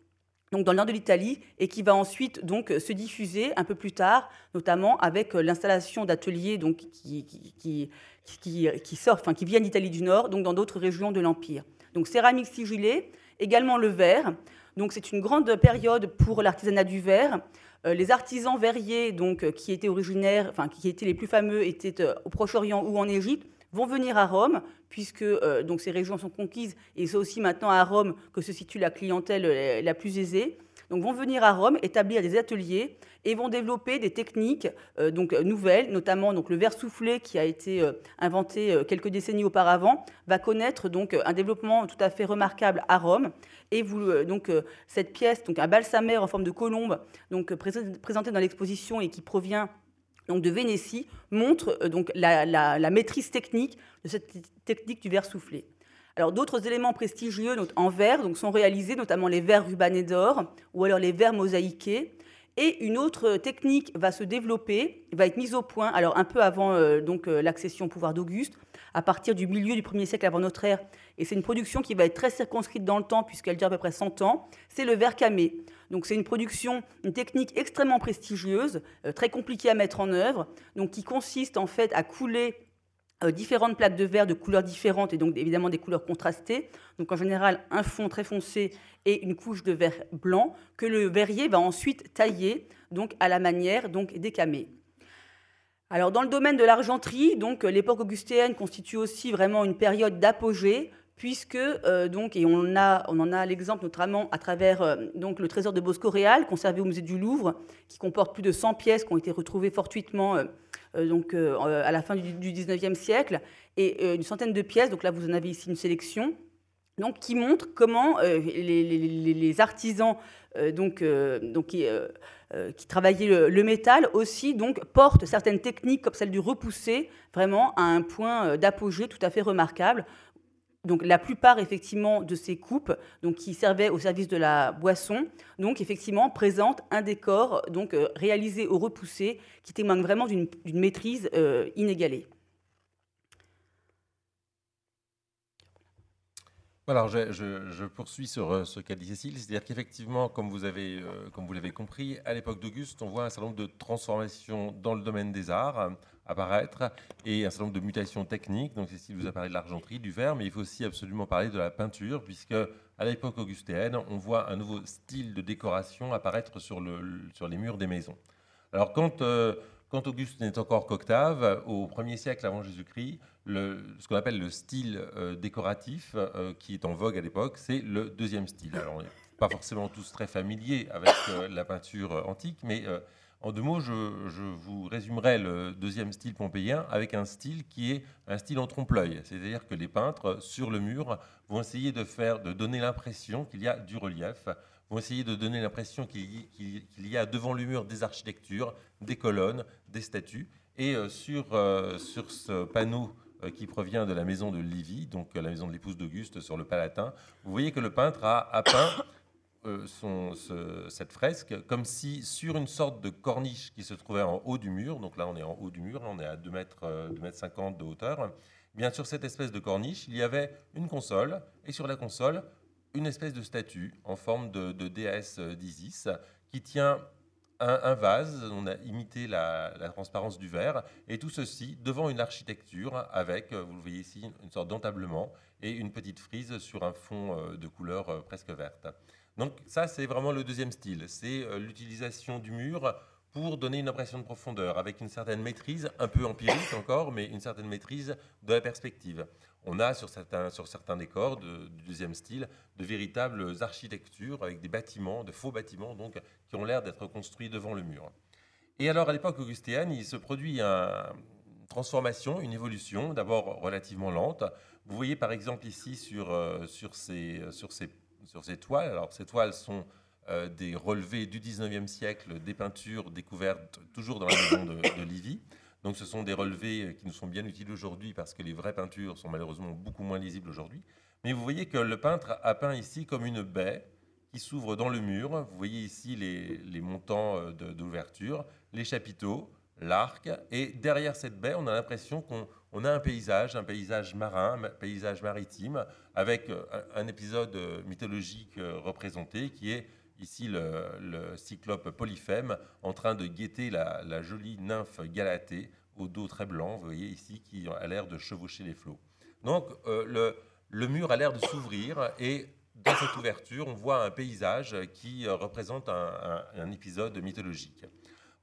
donc dans le nord de l'Italie, et qui va ensuite donc se diffuser un peu plus tard, notamment avec euh, l'installation d'ateliers donc qui, qui, qui, qui, enfin qui viennent d'Italie du Nord, donc dans d'autres régions de l'Empire. Donc céramique sigillée, également le verre. Donc c'est une grande période pour l'artisanat du verre. Euh, les artisans verriers, donc, euh, qui étaient originaires, enfin, qui étaient les plus fameux, étaient euh, au Proche-Orient ou en Égypte, vont venir à Rome, puisque donc ces régions sont conquises, et c'est aussi maintenant à Rome que se situe la clientèle la plus aisée. Donc vont venir à Rome, établir des ateliers et vont développer des techniques donc nouvelles, notamment donc le verre soufflé qui a été inventé quelques décennies auparavant va connaître donc un développement tout à fait remarquable à Rome et vous, euh, donc, euh, cette pièce, donc un balsamère en forme de colombe, donc, euh, présenté dans l'exposition et qui provient donc, de Vénétie, montre donc, la, maîtrise technique de cette technique du verre soufflé. Alors d'autres éléments prestigieux en verre donc, sont réalisés, notamment les verres rubanés d'or ou alors les verres mosaïqués. Et une autre technique va se développer, va être mise au point, alors un peu avant donc l'accession au pouvoir d'Auguste, à partir du milieu du 1er siècle avant notre ère, et c'est une production qui va être très circonscrite dans le temps, puisqu'elle dure à peu près 100 ans, c'est le verre camé. Donc c'est une production, une technique extrêmement prestigieuse, euh, très compliquée à mettre en œuvre, donc qui consiste en fait à couler différentes plaques de verre de couleurs différentes et donc évidemment des couleurs contrastées. Donc en général un fond très foncé et une couche de verre blanc que le verrier va ensuite tailler donc à la manière donc des camées. Alors dans le domaine de l'argenterie, donc l'époque augustéenne constitue aussi vraiment une période d'apogée puisque euh, donc et on, a, on en a l'exemple notamment à travers euh, donc le trésor de Bosco Réal conservé au musée du Louvre qui comporte plus de 100 pièces qui ont été retrouvées fortuitement euh, donc à la fin du, du 19e siècle et une centaine de pièces donc là vous en avez ici une sélection donc qui montre comment les, artisans donc, donc qui, qui travaillaient le, le, métal aussi donc portent certaines techniques comme celle du repoussé vraiment à un point d'apogée tout à fait remarquable donc la plupart effectivement de ces coupes, donc qui servaient au service de la boisson, donc effectivement présentent un décor donc euh, réalisé au repoussé qui témoigne vraiment d'une maîtrise euh, inégalée. Alors, je, poursuis sur euh, ce qu'a dit Cécile, c'est-à-dire qu'effectivement, comme vous avez, comme vous l'avez compris, à l'époque d'Auguste, on voit un certain nombre de transformations dans le domaine des arts apparaître et un certain nombre de mutations techniques. Donc, Cécile vous a parlé de l'argenterie, du verre, mais il faut aussi absolument parler de la peinture, puisque à l'époque augustéenne, on voit un nouveau style de décoration apparaître sur, le, sur les murs des maisons. Alors, quand, euh, quand Auguste n'est encore qu'octave, au 1er siècle avant Jésus-Christ, ce qu'on appelle le style euh, décoratif, euh, qui est en vogue à l'époque, c'est le deuxième style. Alors, on n'est pas forcément tous très familiers avec la peinture antique, mais en deux mots, je, vous résumerai le deuxième style pompéien avec un style qui est un style en trompe-l'œil. C'est-à-dire que les peintres, sur le mur, vont essayer de, faire, de donner l'impression qu'il y a du relief, vont essayer de donner l'impression qu'il y, a devant le mur des architectures, des colonnes, des statues. Et euh, sur, euh, sur ce panneau euh, qui provient de la maison de Livy, donc la maison de l'épouse d'Auguste sur le Palatin, vous voyez que le peintre a, a peint euh, cette fresque comme si sur une sorte de corniche qui se trouvait en haut du mur, donc là on est en haut du mur, on est à 2 mètres, 2 euh, mètres 50 de hauteur, eh bien sur cette espèce de corniche, il y avait une console, et sur la console, une espèce de statue en forme de, déesse d'Isis qui tient un, vase, on a imité la, la, transparence du verre, et tout ceci devant une architecture avec, vous le voyez ici, une sorte d'entablement et une petite frise sur un fond euh, de couleur presque verte. Donc ça, c'est vraiment le deuxième style. C'est euh, l'utilisation du mur pour donner une impression de profondeur, avec une certaine maîtrise, un peu empirique encore, mais une certaine maîtrise de la perspective. On a sur certains, sur certains décors du deuxième style de véritables architectures avec des bâtiments, de faux bâtiments, donc, qui ont l'air d'être construits devant le mur. Et alors, à l'époque augustéenne, il se produit une transformation, une évolution, d'abord relativement lente. Vous voyez par exemple ici sur, euh, sur, ces, sur ces sur ces toiles. Alors, ces toiles sont euh, des relevés du 19e siècle, des peintures découvertes toujours dans la maison de, Livy. Donc, ce sont des relevés euh, qui nous sont bien utiles aujourd'hui parce que les vraies peintures sont malheureusement beaucoup moins lisibles aujourd'hui. Mais vous voyez que le peintre a peint ici comme une baie qui s'ouvre dans le mur. Vous voyez ici les, les montants euh, d'ouverture, les chapiteaux, l'arc. Et derrière cette baie, on a l'impression qu'on on a un paysage, un paysage marin, un paysage maritime, avec euh, un, épisode euh, mythologique euh, représenté qui est ici le, cyclope Polyphème en train de guetter la, jolie nymphe Galatée au dos très blanc, vous voyez ici, qui a l'air de chevaucher les flots. Donc le, mur a l'air de s'ouvrir et dans cette ouverture, on voit un paysage qui représente un épisode mythologique.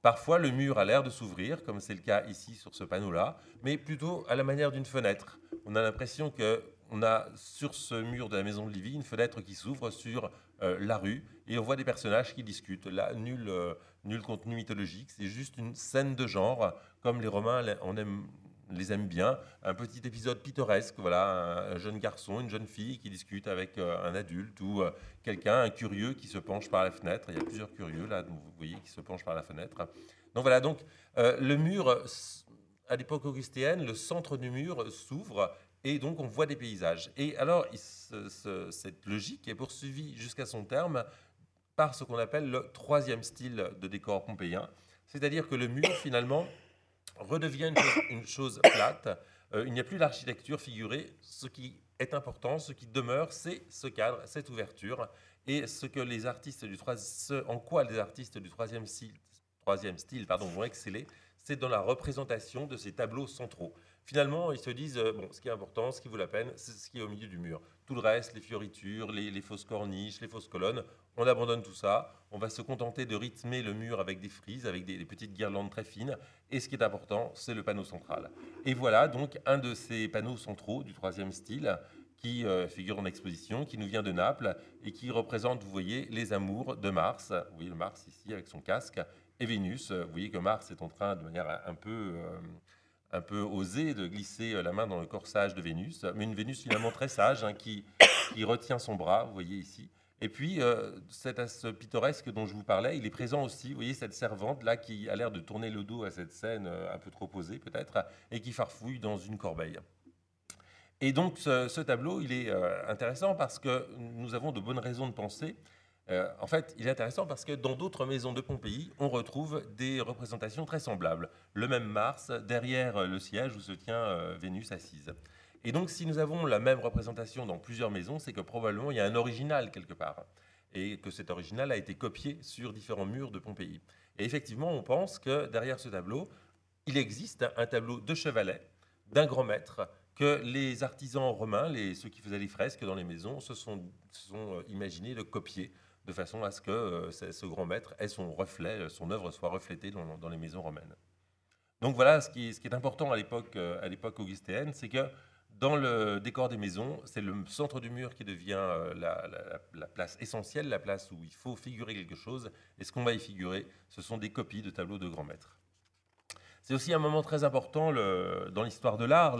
Parfois, le mur a l'air de s'ouvrir, comme c'est le cas ici sur ce panneau-là, mais plutôt à la manière d'une fenêtre. On a l'impression qu'on a sur ce mur de la maison de Livy une fenêtre qui s'ouvre sur euh, la rue et on voit des personnages qui discutent. Là, nul, euh, nul contenu mythologique, c'est juste une scène de genre, comme les Romains on aime les aime bien. Un petit épisode pittoresque, voilà, un, jeune garçon, une jeune fille qui discute avec euh, un adulte ou euh, quelqu'un, un curieux qui se penche par la fenêtre. Il y a plusieurs curieux là, vous voyez, qui se penchent par la fenêtre. Donc voilà, donc euh, le mur, à l'époque augustéenne, le centre du mur s'ouvre et donc on voit des paysages. Et alors, cette logique est poursuivie jusqu'à son terme par ce qu'on appelle le troisième style de décor pompéien, c'est-à-dire que le mur finalement redevient une chose, plate. Euh, il n'y a plus l'architecture figurée. Ce qui est important, ce qui demeure, c'est ce cadre, cette ouverture. Et ce que les artistes du en quoi les artistes du troisième style, troisième style pardon, vont exceller, c'est dans la représentation de ces tableaux centraux. finalement, ils se disent, bon, ce qui est important, ce qui vaut la peine, c'est ce qui est au milieu du mur. Tout le reste, les fioritures, les, fausses corniches, les fausses colonnes, on abandonne tout ça. On va se contenter de rythmer le mur avec des frises, avec des, petites guirlandes très fines. Et ce qui est important, c'est le panneau central. Et voilà donc un de ces panneaux centraux du troisième style qui euh, figure en exposition, qui nous vient de Naples et qui représente, vous voyez, les amours de Mars. Vous voyez le Mars ici avec son casque et Vénus. Vous voyez que Mars est en train, de manière un peu... Euh, un peu osé de glisser euh, la main dans le corsage de Vénus, mais une Vénus finalement très sage hein, qui, qui, retient son bras, vous voyez ici. Et puis, euh, cet as pittoresque dont je vous parlais, il est présent aussi, vous voyez, cette servante là qui a l'air de tourner le dos à cette scène euh, un peu trop posée peut-être, et qui farfouille dans une corbeille. Et donc, ce, tableau, il est intéressant parce que nous avons de bonnes raisons de penser euh, en fait, il est intéressant parce que dans d'autres maisons de Pompéi, on retrouve des représentations très semblables. Le même Mars, derrière le siège où se tient euh, Vénus assise. Et donc, si nous avons la même représentation dans plusieurs maisons, c'est que probablement il y a un original quelque part. Et que cet original a été copié sur différents murs de Pompéi. Et effectivement, on pense que derrière ce tableau, il existe un tableau de chevalet d'un grand maître que les artisans romains, les, ceux qui faisaient les fresques dans les maisons, se sont, euh, imaginés de copier de façon à ce que euh, ce grand maître ait son reflet, euh, son œuvre soit reflétée dans, les maisons romaines. Donc voilà, ce qui, est important à l'époque augustéenne, c'est que dans le décor des maisons, c'est le centre du mur qui devient la, place essentielle, la place où il faut figurer quelque chose. Et ce qu'on va y figurer, ce sont des copies de tableaux de grands maîtres. C'est aussi un moment très important dans l'histoire de l'art,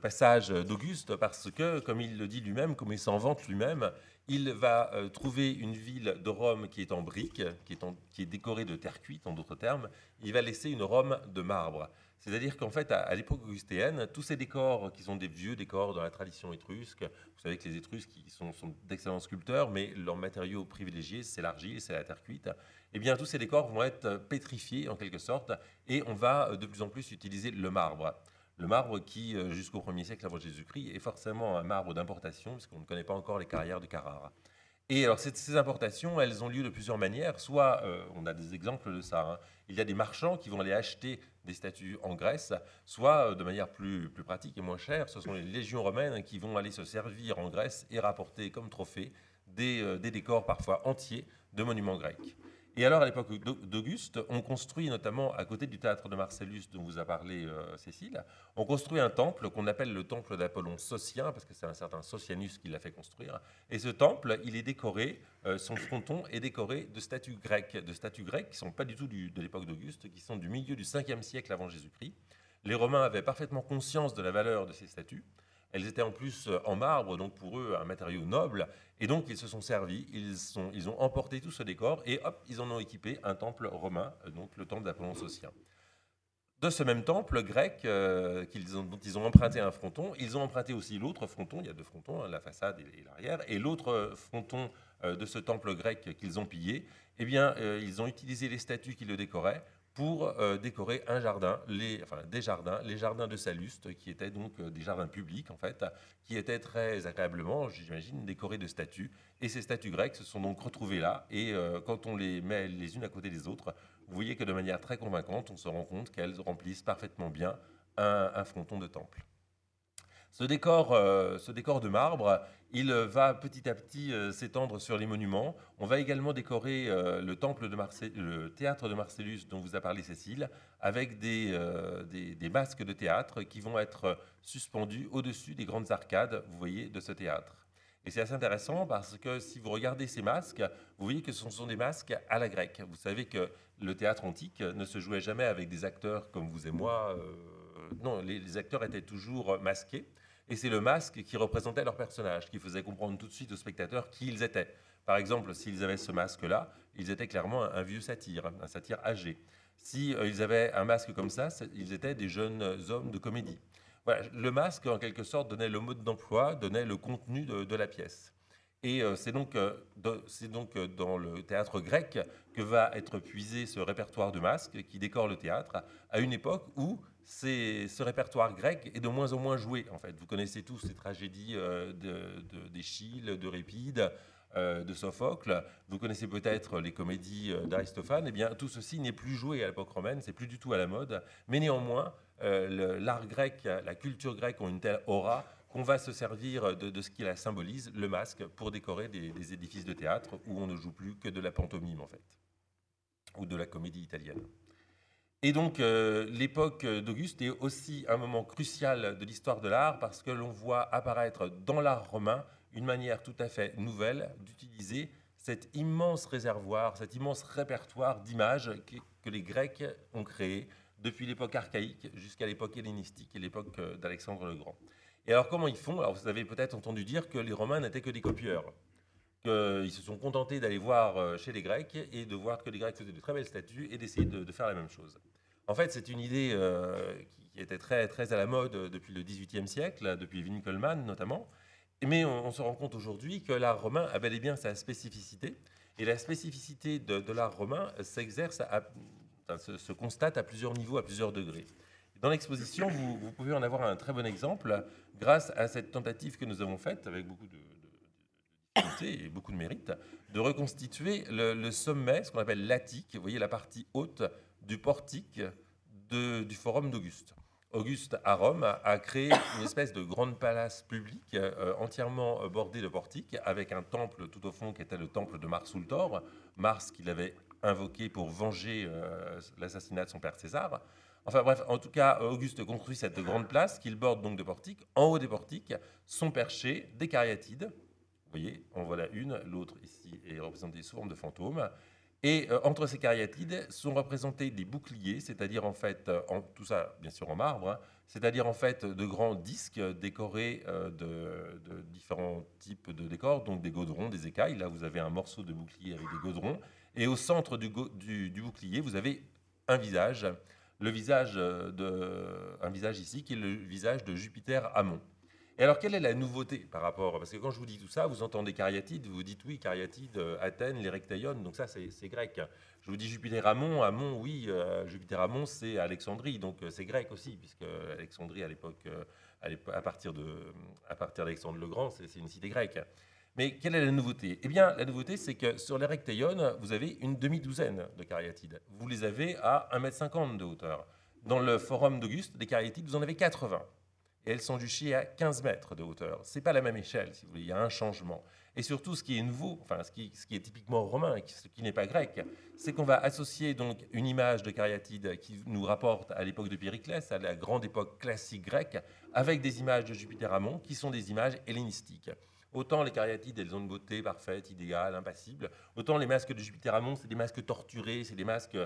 passage d'Auguste, parce que, comme il le dit lui-même, comme il s'en vante lui-même, il va euh, trouver une ville de Rome qui est en briques, qui est, décorée de terre cuite, en d'autres termes. Il va laisser une Rome de marbre. C'est-à-dire qu'en fait, à, l'époque augustéenne, tous ces décors qui sont des vieux décors dans la tradition étrusque, vous savez que les Étrusques sont, sont d'excellents sculpteurs, mais leur matériau privilégié, c'est l'argile, c'est la terre cuite. Eh bien, tous ces décors vont être pétrifiés en quelque sorte, et on va de plus en plus utiliser le marbre. Le marbre qui, euh, jusqu'au 1er siècle avant Jésus-Christ, est forcément un marbre d'importation, puisqu'on ne connaît pas encore les carrières de Carrara. Et alors, ces importations, elles ont lieu de plusieurs manières. Soit, euh, on a des exemples de ça, hein. il y a des marchands qui vont aller acheter des statues en Grèce, soit, euh, de manière plus, plus pratique et moins chère, ce sont les légions romaines qui vont aller se servir en Grèce et rapporter comme trophée des, des décors parfois entiers de monuments grecs. Et alors, à l'époque d'Auguste, on construit notamment à côté du théâtre de Marcellus dont vous a parlé euh, Cécile, on construit un temple qu'on appelle le temple d'Apollon Socien, parce que c'est un certain Socianus qui l'a fait construire. Et ce temple, il est décoré, euh, son fronton est décoré de statues grecques, de statues grecques qui ne sont pas du tout de l'époque d'Auguste, qui sont du milieu du 5e siècle avant Jésus-Christ. Les Romains avaient parfaitement conscience de la valeur de ces statues. Elles étaient en plus euh, en marbre, donc pour eux un matériau noble. Et donc ils se sont servis, ils, ont emporté tout ce décor et hop, ils en ont équipé un temple romain, euh, donc le temple d'Apollon Socien. De ce même temple grec euh, ont, dont ils ont emprunté un fronton, ils ont emprunté aussi l'autre fronton, il y a deux frontons, hein, la façade et, l'arrière, et l'autre fronton de ce temple grec qu'ils ont pillé, eh bien, ils ont utilisé les statues qui le décoraient pour euh, décorer un jardin, les, enfin, des jardins, les jardins de Saluste, qui étaient donc euh, des jardins publics en fait, qui étaient très agréablement, j'imagine, décorés de statues. Et ces statues grecques se sont donc retrouvées là. Et euh, quand on les met les unes à côté des autres, vous voyez que de manière très convaincante, on se rend compte qu'elles remplissent parfaitement bien un fronton de temple. Ce décor, euh, ce décor de marbre, il va petit à petit euh, s'étendre sur les monuments. On va également décorer euh, le théâtre de Marcellus dont vous a parlé Cécile, avec des, masques de théâtre qui vont être suspendus au-dessus des grandes arcades, vous voyez, de ce théâtre. Et c'est assez intéressant parce que si vous regardez ces masques, vous voyez que ce sont des masques à la grecque. Vous savez que le théâtre antique ne se jouait jamais avec des acteurs comme vous et moi. non, les acteurs étaient toujours masqués. Et c'est le masque qui représentait leur personnage, qui faisait comprendre tout de suite aux spectateurs qui ils étaient. Par exemple, s'ils avaient ce masque-là, ils étaient clairement un, vieux satyre, un satyre âgé. S'ils euh, avaient un masque comme ça, ils étaient des jeunes hommes de comédie. Voilà, le masque, en quelque sorte, donnait le mode d'emploi, donnait le contenu de, la pièce. Et euh, c'est donc, euh, donc dans le théâtre grec que va être puisé ce répertoire de masques qui décore le théâtre, à une époque où ce répertoire grec est de moins en moins joué. En fait, vous connaissez tous ces tragédies euh, d'Échille, de, de Répide, euh, de Sophocle. Vous connaissez peut-être les comédies euh, d'Aristophane. Eh bien, tout ceci n'est plus joué à l'époque romaine, c'est plus du tout à la mode. Mais néanmoins, l'art grec, la culture grecque ont une telle aura qu'on va se servir de, ce qui la symbolise, le masque, pour décorer des, des, édifices de théâtre où on ne joue plus que de la pantomime, en fait, ou de la comédie italienne. Et donc, euh, l'époque d'Auguste est aussi un moment crucial de l'histoire de l'art parce que l'on voit apparaître dans l'art romain une manière tout à fait nouvelle d'utiliser cet immense réservoir, cet immense répertoire d'images que, les Grecs ont créé depuis l'époque archaïque jusqu'à l'époque hellénistique et l'époque euh, d'Alexandre le Grand. Et alors, comment ils font? Alors, vous avez peut-être entendu dire que les Romains n'étaient que des copieurs qu'ils se sont contentés d'aller voir euh, chez les Grecs et de voir que les Grecs faisaient de très belles statues et d'essayer de, faire la même chose. En fait, c'est une idée euh, qui était très, à la mode depuis le XVIIIe siècle, depuis Winkelmann notamment. Mais on, se rend compte aujourd'hui que l'art romain a bel et bien sa spécificité. Et la spécificité de, l'art romain s'exerce, se, constate à plusieurs niveaux, à plusieurs degrés. Dans l'exposition, vous, pouvez en avoir un très bon exemple grâce à cette tentative que nous avons faite avec beaucoup de, et beaucoup de mérite, de reconstituer le, sommet, ce qu'on appelle l'attique, vous voyez la partie haute du portique du forum d'Auguste. Auguste, à Rome, a créé une espèce de grande palace publique euh, entièrement bordée de portiques, avec un temple tout au fond qui était le temple de Mars Ultor, Mars qu'il avait invoqué pour venger euh, l'assassinat de son père César. Enfin bref, en tout cas, Auguste construit cette grande place qu'il borde donc de portiques. En haut des portiques sont perchés des cariatides, vous voyez, en voilà une, l'autre ici est représentée sous forme de fantôme. Et euh, entre ces cariatides sont représentés des boucliers, c'est-à-dire en fait, euh, en, tout ça bien sûr en marbre, hein, c'est-à-dire en fait de grands disques décorés euh, de, différents types de décors, donc des godrons, des écailles. Là, vous avez un morceau de bouclier avec des godrons. Et au centre du, du, bouclier, vous avez un visage, le visage de, un visage ici qui est le visage de Jupiter Amon. Et alors, quelle est la nouveauté par rapport Parce que quand je vous dis tout ça, vous entendez cariatide, vous dites oui, cariatide, euh, Athènes, les rectaïons, donc ça, c'est grec. Je vous dis Jupiter Amon, oui, euh, Jupiter Amon, c'est Alexandrie, donc euh, c'est grec aussi, puisque Alexandrie, à l'époque, à partir d'Alexandre le Grand, c'est une cité grecque. Mais quelle est la nouveauté? Eh bien, la nouveauté, c'est que sur les rectaïons, vous avez une demi-douzaine de cariatides. Vous les avez à 1,50 m de hauteur. Dans le forum d'Auguste, des cariatides, vous en avez 80 et elles sont juchées à 15 mètres de hauteur. Ce n'est pas la même échelle, si vous voulez, il y a un changement. Et surtout, ce qui est nouveau, enfin, ce qui, est typiquement romain, ce qui n'est pas grec, c'est qu'on va associer donc une image de cariatide qui nous rapporte à l'époque de Périclès, à la grande époque classique grecque, avec des images de Jupiter Amon qui sont des images hellénistiques. Autant les cariatides, elles ont une beauté parfaite, idéale, impassible. Autant les masques de Jupiter Amon, c'est des masques torturés, c'est des masques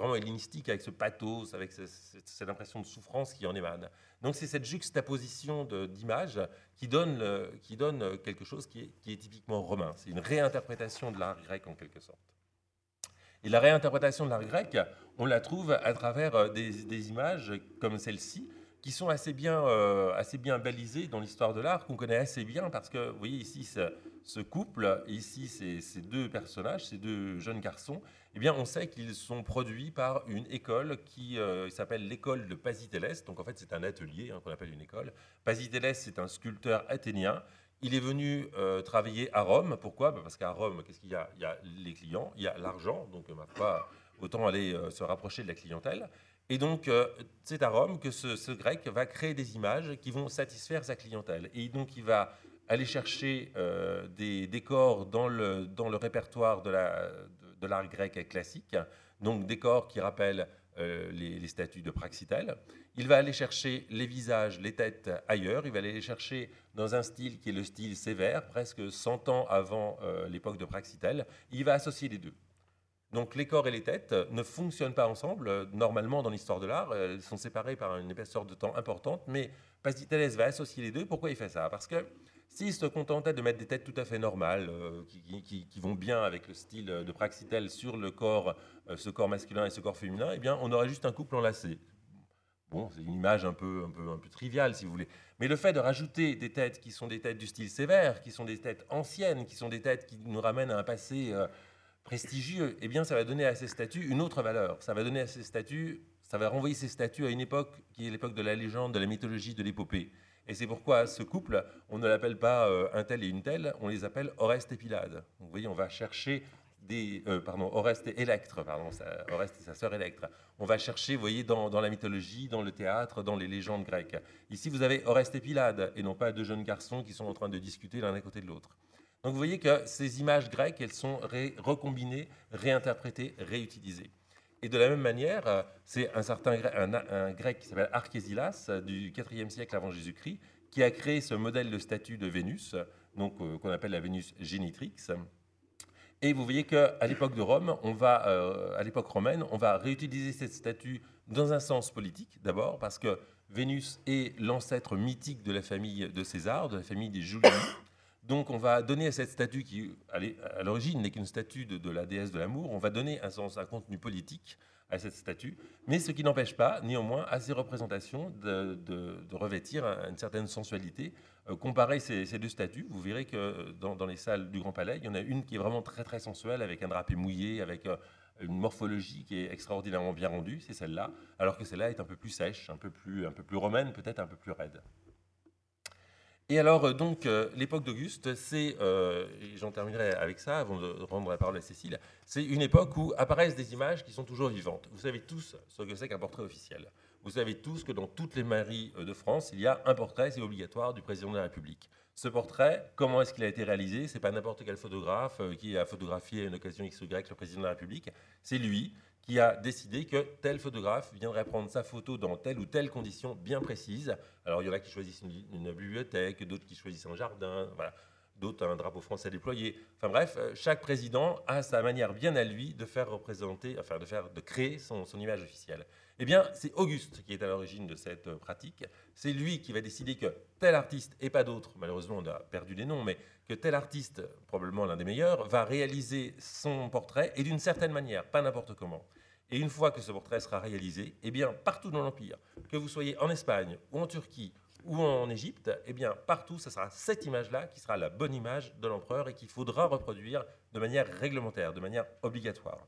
vraiment hellénistique avec ce pathos, avec cette impression de souffrance qui en émane. Donc c'est cette juxtaposition d'images qui donne, qui donne quelque chose qui est, typiquement romain. C'est une réinterprétation de l'art grec en quelque sorte. Et la réinterprétation de l'art grec, on la trouve à travers euh, des, images comme celle-ci, qui sont assez bien, euh, assez bien balisées dans l'histoire de l'art, qu'on connaît assez bien, parce que vous voyez ici ce, ce couple, ici ces, deux personnages, ces deux jeunes garçons, eh bien, on sait qu'ils sont produits par une école qui euh, s'appelle l'école de Pasitélès. Donc, en fait, c'est un atelier hein, qu'on appelle une école. Pasitélès, c'est un sculpteur athénien. Il est venu euh, travailler à Rome. Pourquoi? Bah, Parce qu'à Rome, qu'est-ce qu'il y a? Il y a les clients, il y a l'argent. Donc, ma foi, autant aller euh, se rapprocher de la clientèle. Et donc, c'est à Rome que ce, grec va créer des images qui vont satisfaire sa clientèle. Et donc, il va aller chercher des décors dans le répertoire de la, de l'art grec classique, donc décors qui rappellent euh, les, statues de Praxitèle. Il va aller chercher les visages, les têtes ailleurs, il va aller les chercher dans un style qui est le style sévère, presque 100 ans avant euh, l'époque de Praxitèle. Il va associer les deux. Donc les corps et les têtes ne fonctionnent pas ensemble. Normalement, dans l'histoire de l'art, elles sont séparées par une épaisseur de temps importante, mais Pasitélès va associer les deux. Pourquoi il fait ça? Parce que S'ils se contentaient de mettre des têtes tout à fait normales, euh, qui, vont bien avec le style de Praxitèle sur le corps, euh, ce corps masculin et ce corps féminin, eh bien, on aurait juste un couple enlacé. Bon, c'est une image un peu, un, peu, un peu triviale, si vous voulez. Mais le fait de rajouter des têtes qui sont des têtes du style sévère, qui sont des têtes anciennes, qui sont des têtes qui nous ramènent à un passé euh, prestigieux, eh bien, ça va donner à ces statues une autre valeur. Ça va donner à ces statues, ça va renvoyer ces statues à une époque qui est l'époque de la légende, de la mythologie, de l'épopée. Et c'est pourquoi ce couple, on ne l'appelle pas euh, un tel et une telle, on les appelle Oreste et Pilade. vous voyez, on va chercher des, pardon, Oreste et Electre, pardon, Oreste et sa sœur Electre. On va chercher, vous voyez, dans, dans, la mythologie, dans le théâtre, dans les légendes grecques. Ici, vous avez Oreste et Pylade, et non pas deux jeunes garçons qui sont en train de discuter l'un à côté de l'autre. Donc vous voyez que ces images grecques, elles sont recombinées, réinterprétées, réutilisées. Et de la même manière, euh, c'est un certain un, grec qui s'appelle Archésilas euh, du IVe siècle avant Jésus-Christ qui a créé ce modèle de statue de Vénus, donc euh, qu'on appelle la Vénus génitrix. Et vous voyez qu'à l'époque de Rome, on va, à l'époque romaine, on va réutiliser cette statue dans un sens politique, d'abord, parce que Vénus est l'ancêtre mythique de la famille de César, de la famille des Julii. Donc on va donner à cette statue qui, à l'origine, n'est qu'une statue de, la déesse de l'amour, on va donner un sens, un contenu politique à cette statue, mais ce qui n'empêche pas, néanmoins, à ces représentations de, revêtir une certaine sensualité. Euh, comparez ces, deux statues, vous verrez que dans, les salles du Grand Palais, il y en a une qui est vraiment très très sensuelle, avec un drapé mouillé, avec euh, une morphologie qui est extraordinairement bien rendue, c'est celle-là, alors que celle-là est un peu plus sèche, un peu plus, un peu plus romaine, peut-être un peu plus raide. Et alors, euh, donc, euh, l'époque d'Auguste, c'est, euh, j'en terminerai avec ça avant de rendre la parole à Cécile, c'est une époque où apparaissent des images qui sont toujours vivantes. Vous savez tous ce que c'est qu'un portrait officiel. Vous savez tous que dans toutes les mairies de France, il y a un portrait, c'est obligatoire, du président de la République. Ce portrait, comment est-ce qu'il a été réalisé? C'est pas n'importe quel photographe qui a photographié à une occasion X ou Y le président de la République. C'est lui qui a décidé que tel photographe viendrait prendre sa photo dans telle ou telle condition bien précise. Alors il y en a qui choisissent une, bibliothèque, d'autres qui choisissent un jardin, voilà. d'autres un drapeau français déployé. Enfin bref, euh, chaque président a sa manière bien à lui de faire représenter, enfin de faire, de créer son, son image officielle. Eh bien, c'est Auguste qui est à l'origine de cette euh, pratique. C'est lui qui va décider que tel artiste, et pas d'autres, malheureusement on a perdu les noms, mais que tel artiste, probablement l'un des meilleurs, va réaliser son portrait, et d'une certaine manière, pas n'importe comment. Et une fois que ce portrait sera réalisé, eh bien, partout dans l'Empire, que vous soyez en Espagne ou en Turquie ou en Égypte, eh bien, partout, ce sera cette image-là qui sera la bonne image de l'empereur et qu'il faudra reproduire de manière réglementaire, de manière obligatoire.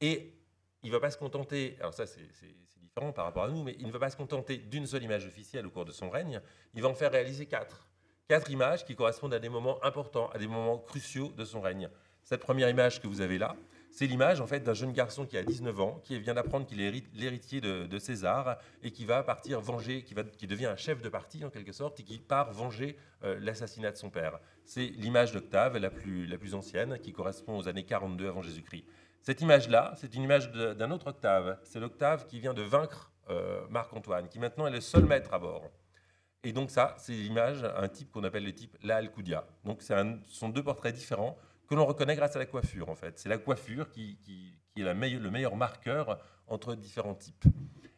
Et il ne va pas se contenter, alors ça c'est différent par rapport à nous, mais il ne va pas se contenter d'une seule image officielle au cours de son règne, il va en faire réaliser quatre. Quatre images qui correspondent à des moments importants, à des moments cruciaux de son règne. Cette première image que vous avez là, c'est l'image en fait d'un jeune garçon qui a 19 ans, qui vient d'apprendre qu'il est l'héritier de, César et qui va partir venger, qui, va, devient un chef de parti en quelque sorte et qui part venger euh, l'assassinat de son père. C'est l'image d'Octave, la plus, la plus ancienne, qui correspond aux années 42 avant Jésus-Christ. Cette image-là, c'est une image d'un autre Octave. C'est l'Octave qui vient de vaincre euh, Marc-Antoine, qui maintenant est le seul maître à bord. Et donc ça, c'est l'image, un type qu'on appelle le type La Alcudia. Donc ce sont deux portraits différents que l'on reconnaît grâce à la coiffure, en fait. C'est la coiffure qui, est la le meilleur marqueur entre différents types.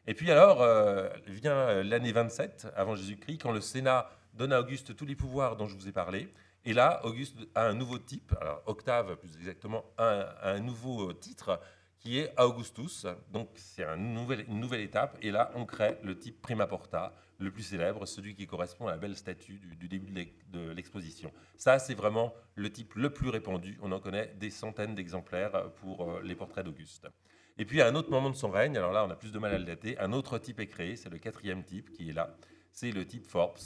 Et puis alors, euh, vient l'année 27 avant Jésus-Christ, quand le Sénat donne à Auguste tous les pouvoirs dont je vous ai parlé. Et là, Auguste a un nouveau type, alors Octave plus exactement, un nouveau titre qui est Augustus. Donc c'est une nouvelle étape. Et là, on crée le type prima porta, le plus célèbre, celui qui correspond à la belle statue du, début de l'exposition. Ça, c'est vraiment le type le plus répandu. On en connaît des centaines d'exemplaires pour euh, les portraits d'Auguste. Et puis à un autre moment de son règne, alors là on a plus de mal à le dater, un autre type est créé, c'est le quatrième type qui est là, c'est le type Forbes,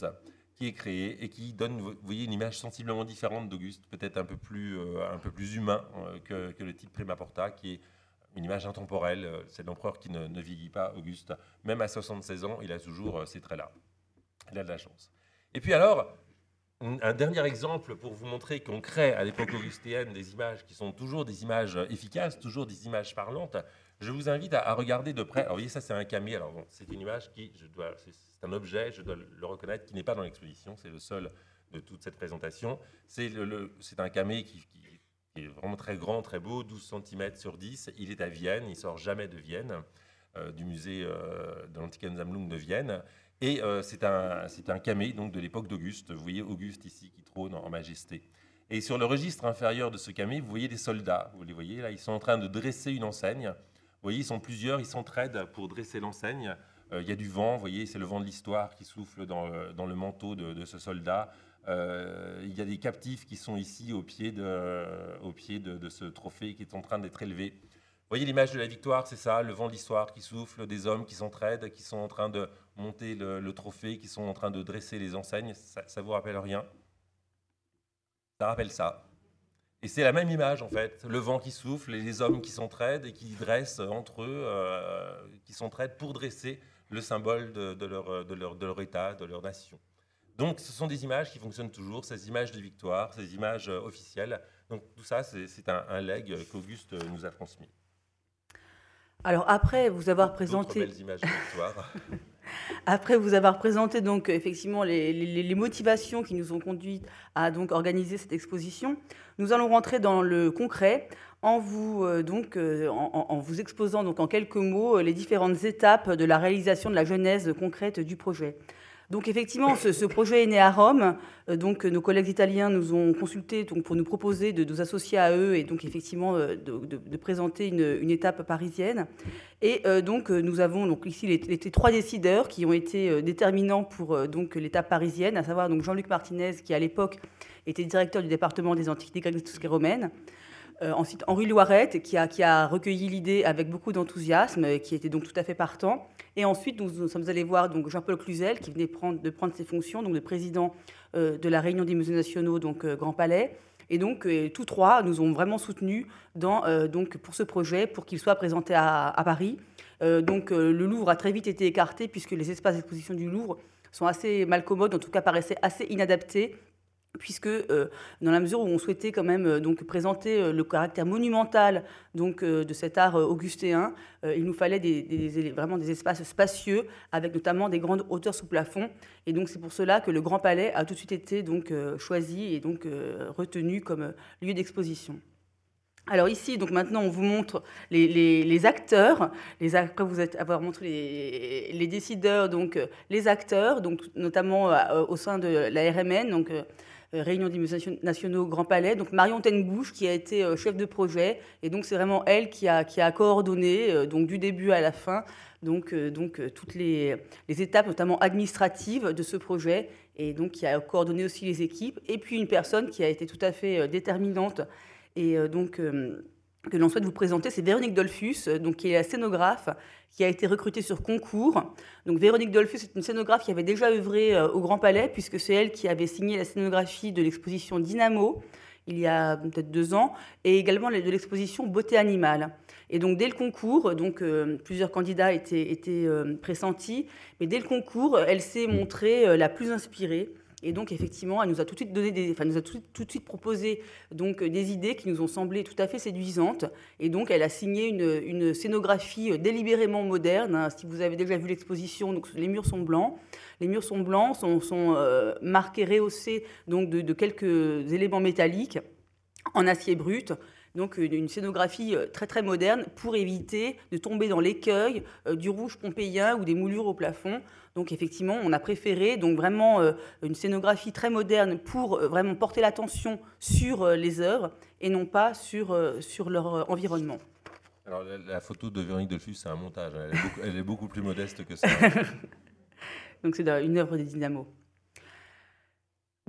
qui est créé et qui donne, vous voyez, une image sensiblement différente d'Auguste, peut-être un peu plus, euh, un peu plus humain euh, que, que, le type Prima Porta, qui est une image intemporelle. Euh, c'est l'empereur qui ne, vieillit pas, Auguste. Même à 76 ans, il a toujours euh, ces traits-là. Il a de la chance. Et puis alors, un dernier exemple pour vous montrer qu'on crée à l'époque augustéenne des images qui sont toujours des images efficaces, toujours des images parlantes. Je vous invite à, regarder de près. Alors, vous voyez, ça, c'est un camé. Alors, c'est une image qui, je dois, c'est un objet, je dois le reconnaître, qui n'est pas dans l'exposition. C'est le seul de toute cette présentation. C'est le, un camé qui, qui qui est vraiment très grand, très beau, 12 cm sur 10. Il est à Vienne, il sort jamais de Vienne, euh, du musée euh, de l'Antikensammlung de Vienne. Et euh, c'est un, un camé donc, de l'époque d'Auguste. Vous voyez Auguste ici qui trône en majesté. Et sur le registre inférieur de ce camé, vous voyez des soldats. Vous les voyez là, ils sont en train de dresser une enseigne. Vous voyez, ils sont plusieurs, ils s'entraident pour dresser l'enseigne. Il y a du vent, vous voyez, c'est le vent de l'histoire qui souffle dans, dans le manteau de ce soldat. Euh, il y a des captifs qui sont ici au pied de, ce trophée qui est en train d'être élevé. Vous voyez l'image de la victoire, c'est ça, le vent de l'histoire qui souffle, des hommes qui s'entraident, qui sont en train de monter le, trophée, qui sont en train de dresser les enseignes. Ça, ça vous rappelle rien? Ça rappelle ça. Et c'est la même image en fait, le vent qui souffle et les hommes qui s'entraident et qui dressent entre eux, qui s'entraident pour dresser le symbole de leur État, de leur nation. Donc ce sont des images qui fonctionnent toujours, ces images de victoire, ces images officielles. Donc tout ça, c'est un, un legs qu'Auguste nous a transmis. Alors après vous avoir présenté... après vous avoir présenté donc effectivement les, motivations qui nous ont conduit à donc organiser cette exposition, nous allons rentrer dans le concret en vous euh, donc euh, en, vous exposant donc en quelques mots les différentes étapes de la réalisation de la genèse concrète du projet. Donc effectivement, ce, projet est né à Rome. Euh, donc nos collègues italiens nous ont consultés pour nous proposer de nous associer à eux et donc effectivement euh, de, présenter une, étape parisienne. Et euh, donc nous avons donc ici les, trois décideurs qui ont été déterminants pour donc l'étape parisienne, à savoir donc Jean-Luc Martinez qui à l'époque était directeur du département des antiquités grecques et romaines. Euh, ensuite, Henri Loiret, qui a, qui a recueilli l'idée avec beaucoup d'enthousiasme, qui était donc tout à fait partant. Et ensuite, nous, sommes allés voir Jean-Paul Cluzel, qui venait prendre, de prendre ses fonctions, donc de président euh, de la Réunion des musées nationaux, donc euh, Grand Palais. Et donc, tous trois nous ont vraiment soutenus dans, donc, pour ce projet, pour qu'il soit présenté à, à Paris. donc, le Louvre a très vite été écarté, puisque les espaces d'exposition du Louvre sont assez mal commodes, en tout cas paraissaient assez inadaptés puisque euh, dans la mesure où on souhaitait quand même euh, donc présenter euh, le caractère monumental donc de cet art augustéen, il nous fallait des, vraiment des espaces spacieux avec notamment des grandes hauteurs sous plafond et donc c'est pour cela que le Grand Palais a tout de suite été donc choisi et donc retenu comme lieu d'exposition. Alors ici, donc maintenant, on vous montre les, acteurs. Les, après vous avoir montré les, décideurs, donc les acteurs, donc notamment au sein de la RMN, donc réunion des musées nationaux Grand Palais. Donc Marion Tenbouche qui a été euh, chef de projet. Et donc c'est vraiment elle qui a, qui a coordonné euh, donc du début à la fin donc, donc toutes les, les, étapes notamment administratives de ce projet. Et donc qui a coordonné aussi les équipes. Et puis une personne qui a été tout à fait déterminante. Et donc que l'on souhaite vous présenter, c'est Véronique Dolphus, donc, qui est la scénographe, qui a été recrutée sur concours. Donc, Véronique Dolphus est une scénographe qui avait déjà œuvré euh, au Grand Palais, puisque c'est elle qui avait signé la scénographie de l'exposition Dynamo, il y a peut-être deux ans, et également de l'exposition Beauté animale. Et donc, dès le concours, donc, euh, plusieurs candidats étaient, euh, pressentis, mais dès le concours, elle s'est montrée la plus inspirée. Et donc, effectivement, elle nous a tout de suite, donné des, enfin, nous a tout, de suite proposé donc, des idées qui nous ont semblé tout à fait séduisantes. Et donc, elle a signé une, une scénographie délibérément moderne. Hein. Si vous avez déjà vu l'exposition, les murs sont blancs. Les murs sont blancs, sont, sont euh, marqués, rehaussés donc, de quelques éléments métalliques en acier brut donc une scénographie euh, très très moderne pour éviter de tomber dans l'écueil euh, du rouge pompéien ou des moulures au plafond. Donc effectivement, on a préféré donc vraiment euh, une scénographie très moderne pour vraiment porter l'attention sur les œuvres et non pas sur, sur leur environnement. Alors la, photo de Véronique Delfus, c'est un montage. Elle est, beaucoup, plus modeste que ça. donc c'est une œuvre des Dynamos.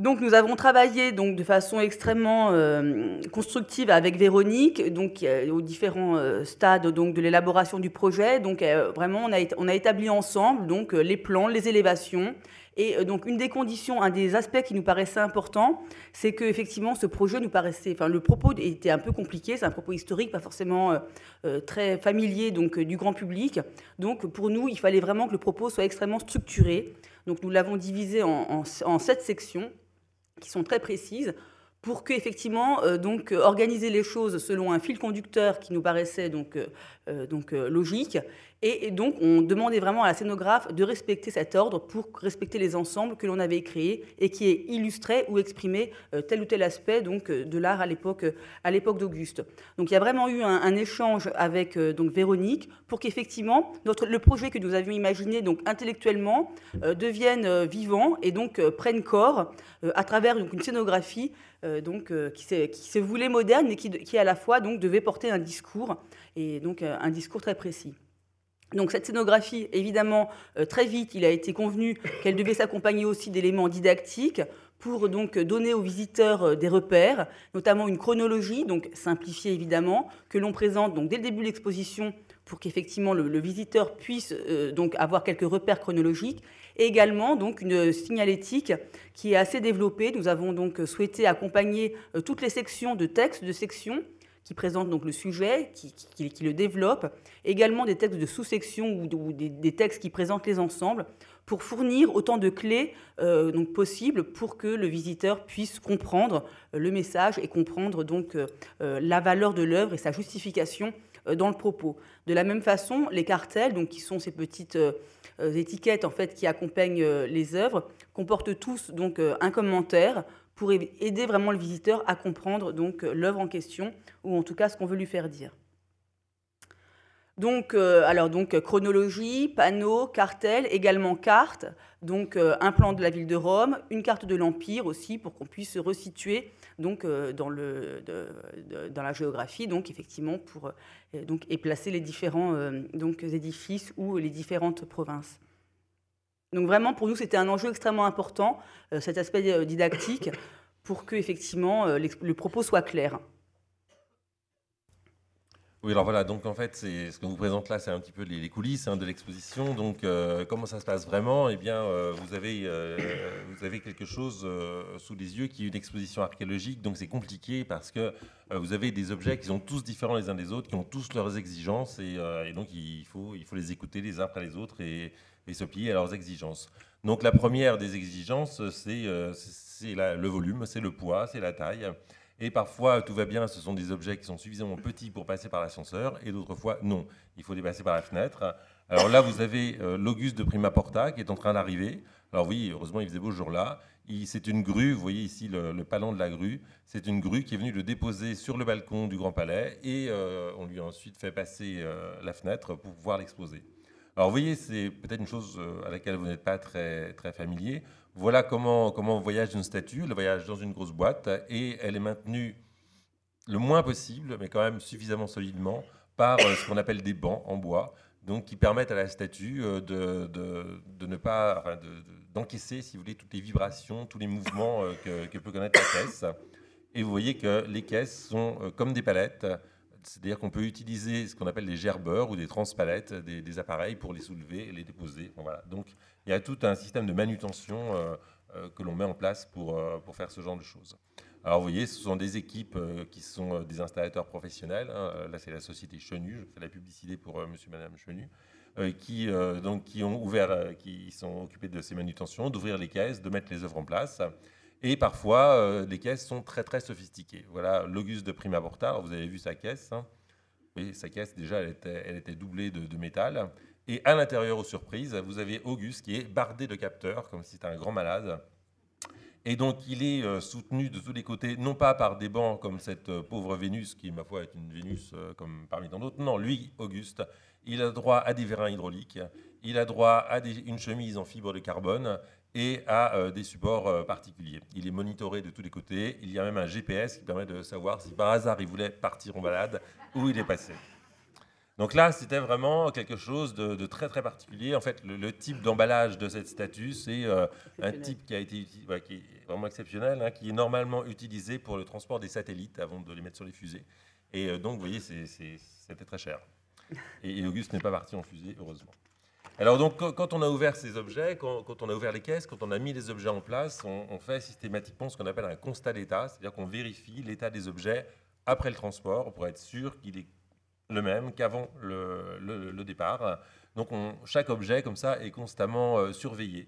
Donc nous avons travaillé donc de façon extrêmement euh, constructive avec Véronique, donc aux différents euh, stades donc de l'élaboration du projet. Donc euh, vraiment on a, on a établi ensemble donc les plans, les élévations. Et donc une des conditions, un des aspects qui nous paraissait important, c'est que effectivement ce projet nous paraissait, enfin le propos était un peu compliqué, c'est un propos historique, pas forcément très familier donc du grand public. Donc pour nous, il fallait vraiment que le propos soit extrêmement structuré. Donc nous l'avons divisé en, en sept sections qui sont très précises pour que effectivement euh, donc organiser les choses selon un fil conducteur qui nous paraissait donc euh, euh, donc logique et, donc, on demandait vraiment à la scénographe de respecter cet ordre pour respecter les ensembles que l'on avait créés et qui illustraient ou exprimaient euh, tel ou tel aspect donc, euh, de l'art à l'époque, à l'époque d'Auguste. Donc, il y a vraiment eu un, échange avec euh, donc, Véronique pour qu'effectivement, notre, le projet que nous avions imaginé donc, intellectuellement devienne vivant et donc prenne corps à travers une scénographie donc, qui, se voulait moderne et qui, qui, à la fois donc, devait porter un discours, et donc un discours très précis. Donc cette scénographie, évidemment, euh, très vite, il a été convenu qu'elle devait s'accompagner aussi d'éléments didactiques pour donc donner aux visiteurs euh, des repères, notamment une chronologie, donc simplifiée évidemment, que l'on présente donc dès le début de l'exposition pour qu'effectivement le, visiteur puisse euh, donc avoir quelques repères chronologiques, Également donc une signalétique qui est assez développée. Nous avons donc souhaité accompagner toutes les sections de textes de sections qui présentent donc le sujet, qui, le développent, également des textes de sous-sections ou, des, textes qui présentent les ensembles, pour fournir autant de clés euh, donc possibles pour que le visiteur puisse comprendre euh, le message et comprendre donc euh, la valeur de l'œuvre et sa justification dans le propos. De la même façon, les cartels, donc qui sont ces petites étiquettes en fait qui accompagnent les œuvres, comportent tous donc un commentaire pour aider vraiment le visiteur à comprendre donc l'œuvre en question ou en tout cas ce qu'on veut lui faire dire. Donc, euh, alors donc chronologie, panneau, cartel, également carte, donc euh, un plan de la ville de Rome, une carte de l'Empire aussi pour qu'on puisse se resituer donc euh, dans, la géographie, donc effectivement pour donc et placer les différents donc édifices ou les différentes provinces. Donc vraiment pour nous c'était un enjeu extrêmement important cet aspect didactique pour que effectivement le propos soit clair. Oui, alors voilà, donc en fait, c'est ce qu'on vous présente là, c'est un petit peu les, coulisses hein, de l'exposition. Donc, euh, comment ça se passe vraiment? Eh bien, euh, vous, avez, euh, vous avez quelque chose sous les yeux qui est une exposition archéologique, donc c'est compliqué parce que vous avez des objets qui sont tous différents les uns des autres, qui ont tous leurs exigences, et, donc il faut, il faut les écouter les uns après les autres et, et, se plier à leurs exigences. Donc, la première des exigences, c'est le volume, c'est le poids, c'est la taille. Et parfois, tout va bien, ce sont des objets qui sont suffisamment petits pour passer par l'ascenseur, et d'autres fois, non, il faut les passer par la fenêtre. Alors là, vous avez euh, l'Auguste de Prima Porta qui est en train d'arriver. Alors oui, heureusement, il faisait beau ce jour-là. C'est une grue, vous voyez ici le, palon de la grue. C'est une grue qui est venue le déposer sur le balcon du Grand Palais, et euh, on lui a ensuite fait passer euh, la fenêtre pour pouvoir l'exposer. Alors vous voyez, c'est peut-être une chose à laquelle vous n'êtes pas très, très familier. Voilà comment, on voyage une statue. Elle voyage dans une grosse boîte et elle est maintenue le moins possible, mais quand même suffisamment solidement, par euh, ce qu'on appelle des bancs en bois, donc qui permettent à la statue euh, de, ne pas, d'encaisser, si vous voulez, toutes les vibrations, tous les mouvements euh, que, que, peut connaître la caisse. Et vous voyez que les caisses sont comme des palettes, c'est-à-dire qu'on peut utiliser ce qu'on appelle des gerbeurs ou des transpalettes, des, des, appareils pour les soulever et les déposer. Voilà. Donc il y a tout un système de manutention euh, euh, que l'on met en place pour, euh, pour faire ce genre de choses. Alors vous voyez, ce sont des équipes qui sont des installateurs professionnels. Hein. Là, c'est la société Chenu, je fais la publicité pour monsieur et madame Chenu, qui, donc, qui ont ouvert, qui sont occupés de ces manutentions, d'ouvrir les caisses, de mettre les œuvres en place. Et parfois, les caisses sont très très sophistiquées. Voilà l'Auguste de Prima Porta. vous avez vu sa caisse. Hein. Oui, sa caisse, déjà, elle était, elle était doublée de métal. Et à l'intérieur, aux surprises, vous avez Auguste qui est bardé de capteurs, comme si c'était un grand malade. Et donc, il est euh, soutenu de tous les côtés, non pas par des bancs comme cette euh, pauvre Vénus, qui, ma foi, est une Vénus euh, comme parmi tant d'autres. Non, lui, Auguste, il a droit à des vérins hydrauliques, il a droit à une chemise en fibre de carbone et à des supports particuliers. Il est monitoré de tous les côtés. Il y a même un GPS qui permet de savoir si par hasard il voulait partir en balade, où il est passé. Donc là, c'était vraiment quelque chose de, très très particulier. En fait, le, type d'emballage de cette statue, c'est euh, un type qui a été qui est vraiment exceptionnel, hein, qui est normalement utilisé pour le transport des satellites avant de les mettre sur les fusées. Et euh, donc, vous voyez, c'était très cher. Et, Auguste n'est pas parti en fusée, heureusement. Alors donc, quand on a ouvert ces objets, quand, on a ouvert les caisses, quand on a mis les objets en place, on, on fait systématiquement ce qu'on appelle un constat d'état, c'est-à-dire qu'on vérifie l'état des objets après le transport pour être sûr qu'il est le même qu'avant le, départ. Donc chaque objet comme ça est constamment euh, surveillé.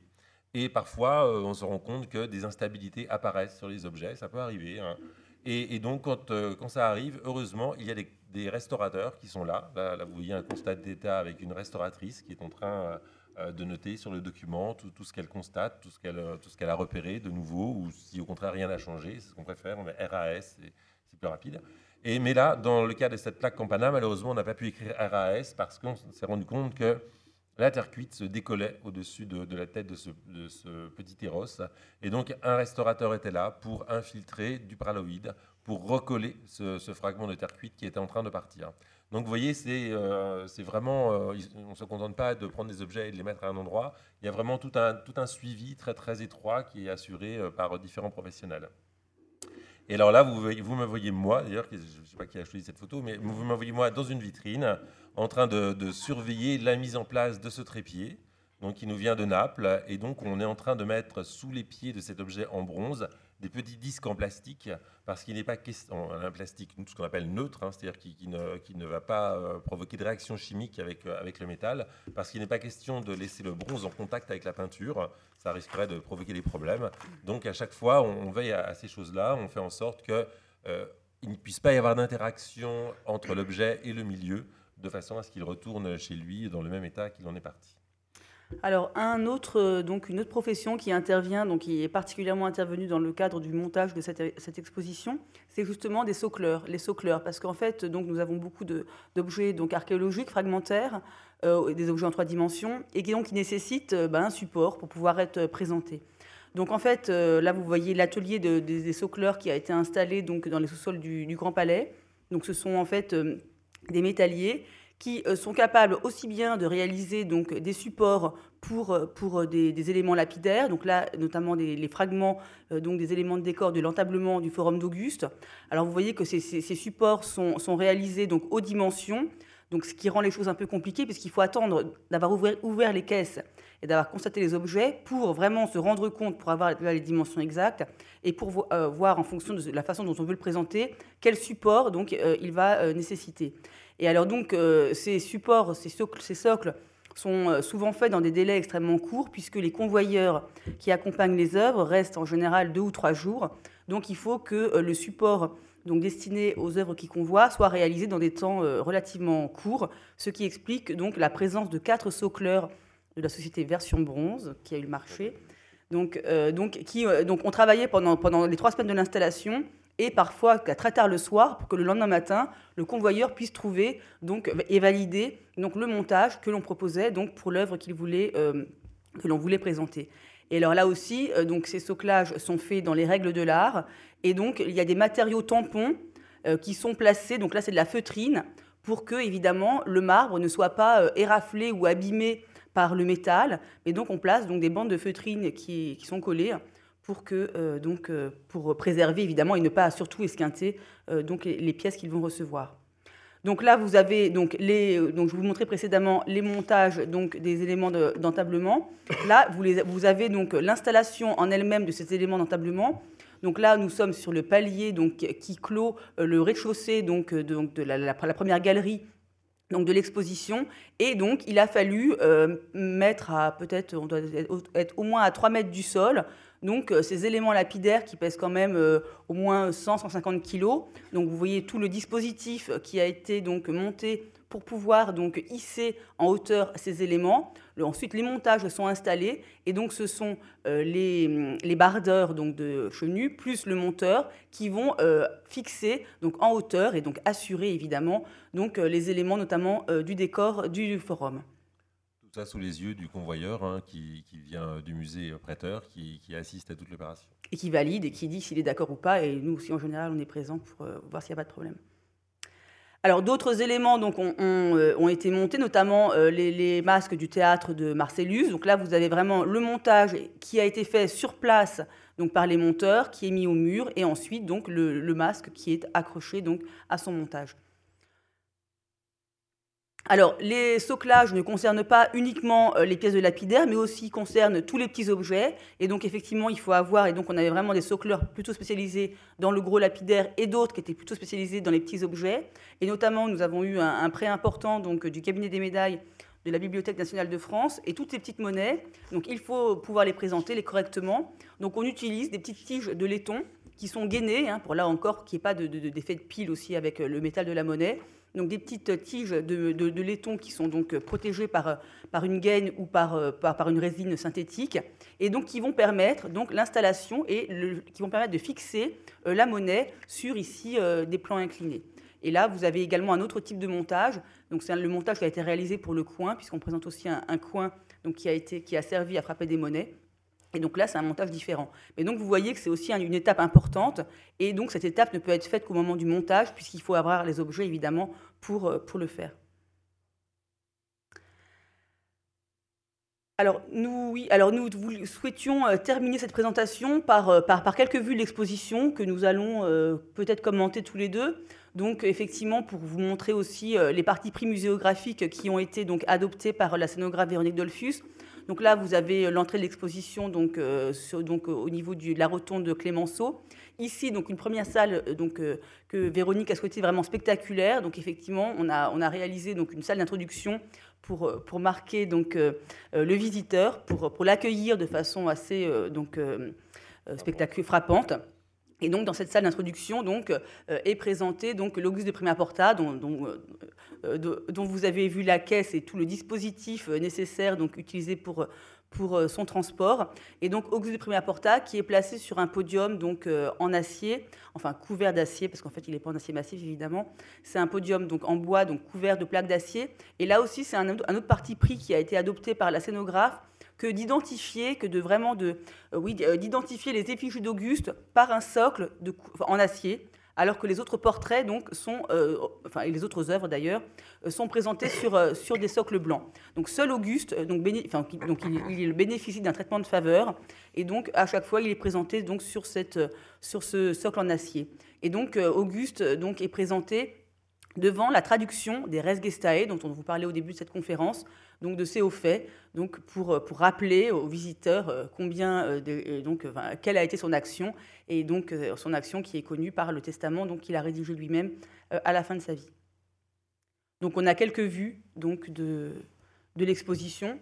Et parfois, euh, on se rend compte que des instabilités apparaissent sur les objets, ça peut arriver. Hein. Et, donc, quand, euh, quand, ça arrive, heureusement, il y a des, restaurateurs qui sont là. là. vous voyez un constat d'état avec une restauratrice qui est en train de noter sur le document tout, ce qu'elle constate, tout ce qu'elle a repéré de nouveau, ou si au contraire rien n'a changé, c'est ce qu'on préfère, on met RAS, c'est plus rapide mais là, dans le cas de cette plaque Campana, malheureusement, on n'a pas pu écrire RAS parce qu'on s'est rendu compte que la terre cuite se décollait au-dessus de, la tête de ce, petit éros. Et donc, un restaurateur était là pour infiltrer du praloïde, pour recoller ce, fragment de terre cuite qui était en train de partir. Donc, vous voyez, c'est euh, vraiment, euh, on ne se contente pas de prendre des objets et de les mettre à un endroit. Il y a vraiment tout un, tout un suivi très, très étroit qui est assuré euh, par différents professionnels. Et alors là, vous, me voyez moi, d'ailleurs, je ne sais pas qui a choisi cette photo, mais vous me voyez moi dans une vitrine en train de, surveiller la mise en place de ce trépied. donc qui nous vient de Naples. Et donc, on est en train de mettre sous les pieds de cet objet en bronze des petits disques en plastique, parce qu'il n'est pas question, un plastique, ce qu'on appelle neutre, hein, c'est-à-dire qui, ne, qui, ne, va pas euh, provoquer de réaction chimique avec, euh, avec le métal, parce qu'il n'est pas question de laisser le bronze en contact avec la peinture, ça risquerait de provoquer des problèmes. Donc à chaque fois, on, veille à, ces choses-là, on fait en sorte qu'il euh, ne puisse pas y avoir d'interaction entre l'objet et le milieu, de façon à ce qu'il retourne chez lui dans le même état qu'il en est parti. Alors, un autre, euh, une autre profession qui intervient, donc qui est particulièrement intervenue dans le cadre du montage de cette, exposition, c'est justement des socleurs, les socleurs, parce qu'en fait, donc nous avons beaucoup d'objets donc archéologiques, fragmentaires, euh, des objets en trois dimensions, et qui nécessitent euh, ben, un support pour pouvoir être présentés. Donc en fait, là vous voyez l'atelier des socleurs qui a été installé dans les sous-sols du, Grand Palais. Donc ce sont en fait des métalliers qui euh, sont capables aussi bien de réaliser donc des supports pour, euh, pour euh, des, éléments lapidaires, donc là notamment des, les fragments donc des éléments de décor de l'entablement du Forum d'Auguste. Alors vous voyez que ces, supports sont, sont, réalisés donc aux dimensions, donc ce qui rend les choses un peu compliquées puisqu'il faut attendre d'avoir ouvert, ouvert, les caisses et d'avoir constaté les objets pour vraiment se rendre compte, pour avoir les dimensions exactes et pour voir en fonction de la façon dont on veut le présenter quel support donc il va nécessiter. Et alors donc, euh, ces supports, ces socles, sont euh, souvent faits dans des délais extrêmement courts, puisque les convoyeurs qui accompagnent les œuvres restent en général deux ou trois jours. Donc il faut que euh, le support donc destiné aux œuvres qui convoient soit réalisé dans des temps relativement courts, ce qui explique donc la présence de quatre socleurs de la société Version Bronze qui a eu le marché. Donc, qui, donc on travaillait pendant, pendant les trois semaines de l'installation et parfois très tard le soir pour que le lendemain matin, le convoyeur puisse trouver donc, et valider donc, le montage que l'on proposait donc, pour l'œuvre qu'il voulait, euh, que l'on voulait présenter. Et alors là aussi, euh, donc, ces soclages sont faits dans les règles de l'art. Et donc, il y a des matériaux tampons euh, qui sont placés. Donc là, c'est de la feutrine pour que, évidemment, le marbre ne soit pas éraflé ou abîmé par le métal. Mais donc, on place donc, des bandes de feutrine qui, qui sont collées pour, que, euh, donc, euh, pour préserver évidemment et ne pas surtout esquinter euh, donc, les, pièces qu'ils vont recevoir. Donc là, vous avez donc les, donc je vous montrais précédemment les montages donc des éléments d'entablement. là, vous, les, vous avez donc l'installation en elle-même de ces éléments d'entablement. Donc là, nous sommes sur le palier donc qui clôt le rez-de-chaussée donc, donc de la, la, première galerie donc de l'exposition. Et donc, il a fallu mettre à peut-être, on doit être au moins à 3 mètres du sol, donc euh, ces éléments lapidaires qui pèsent quand même euh, au moins 100-150 kg. Donc vous voyez tout le dispositif qui a été donc monté pour pouvoir donc hisser en hauteur ces éléments. ensuite, les montages sont installés et donc ce sont euh, les, bardeurs donc de chenus plus le monteur qui vont fixer donc en hauteur et donc assurer évidemment donc les éléments notamment du décor du forum sous les yeux du convoyeur hein, qui, vient du musée prêteur, qui, assiste à toute l'opération. Et qui valide et qui dit s'il est d'accord ou pas. Et nous aussi, en général, on est présent pour euh, voir s'il n'y a pas de problème. Alors d'autres éléments donc, ont, euh, été montés, notamment euh, les, masques du théâtre de Marcellus. Donc là, vous avez vraiment le montage qui a été fait sur place donc, par les monteurs, qui est mis au mur, et ensuite donc, le, le masque qui est accroché donc, à son montage. Alors, les soclages ne concernent pas uniquement euh, les pièces de lapidaire, mais aussi concernent tous les petits objets. Et donc, effectivement, il faut avoir, et donc on avait vraiment des socleurs plutôt spécialisés dans le gros lapidaire et d'autres qui étaient plutôt spécialisés dans les petits objets. Et notamment, nous avons eu un, prêt important donc, du cabinet des médailles de la Bibliothèque nationale de France et toutes ces petites monnaies. Donc, il faut pouvoir les présenter les correctement. Donc, on utilise des petites tiges de laiton qui sont gainées, hein, pour là encore qu'il n'y ait pas d'effet de, de pile aussi avec le métal de la monnaie donc des petites tiges de, laiton qui sont donc protégées par, par une gaine ou par, par, une résine synthétique, et donc qui vont permettre donc l'installation et qui vont permettre de fixer euh, la monnaie sur ici euh, des plans inclinés. Et là, vous avez également un autre type de montage. Donc c'est le montage qui a été réalisé pour le coin, puisqu'on présente aussi un, un coin donc, qui, a été, qui a servi à frapper des monnaies. Et donc là, c'est un montage différent. Mais donc vous voyez que c'est aussi une étape importante. Et donc cette étape ne peut être faite qu'au moment du montage, puisqu'il faut avoir les objets évidemment pour, euh, pour le faire. Alors nous, alors nous, souhaitions euh, terminer cette présentation par, euh, par, par quelques vues de l'exposition que nous allons peut-être commenter tous les deux. Donc effectivement, pour vous montrer aussi les parties prix muséographiques qui ont été donc adoptées par la scénographe Véronique Dolphus. Donc là, vous avez l'entrée de l'exposition donc, donc, au niveau de la rotonde de Clémenceau. Ici, donc une première salle que Véronique a souhaité vraiment spectaculaire. Donc effectivement, on a, on a réalisé une salle d'introduction pour, pour marquer donc, le visiteur, pour, l'accueillir de façon assez donc, frappante. Et donc, dans cette salle d'introduction, donc, euh, est présenté donc l'Auguste de Prima Porta, euh, euh, dont, vous avez vu la caisse et tout le dispositif nécessaire donc utilisé pour pour son transport. Et donc Auguste de Prima Porta, qui est placé sur un podium donc en acier, enfin couvert d'acier, parce qu'en fait il n'est pas en acier massif évidemment. C'est un podium donc en bois, donc couvert de plaques d'acier. Et là aussi c'est un, autre parti pris qui a été adopté par la scénographe que d'identifier, que de vraiment de, euh, oui, euh, d'identifier les effigies d'Auguste par un socle de, en acier, alors que les autres portraits donc sont, euh, enfin et les autres œuvres d'ailleurs, sont présentées sur, sur des socles blancs. Donc seul Auguste, donc, donc il, il, bénéficie d'un traitement de faveur, et donc à chaque fois il est présenté donc sur cette, sur ce socle en acier. Et donc Auguste donc est présenté devant la traduction des Res Gestae, dont on vous parlait au début de cette conférence, donc de ces hauts faits, donc pour, euh, pour rappeler aux visiteurs euh, combien, euh, donc, quelle a été son action, et donc son action qui est connue par le testament qu'il a rédigé lui-même à la fin de sa vie. Donc on a quelques vues donc de, de l'exposition.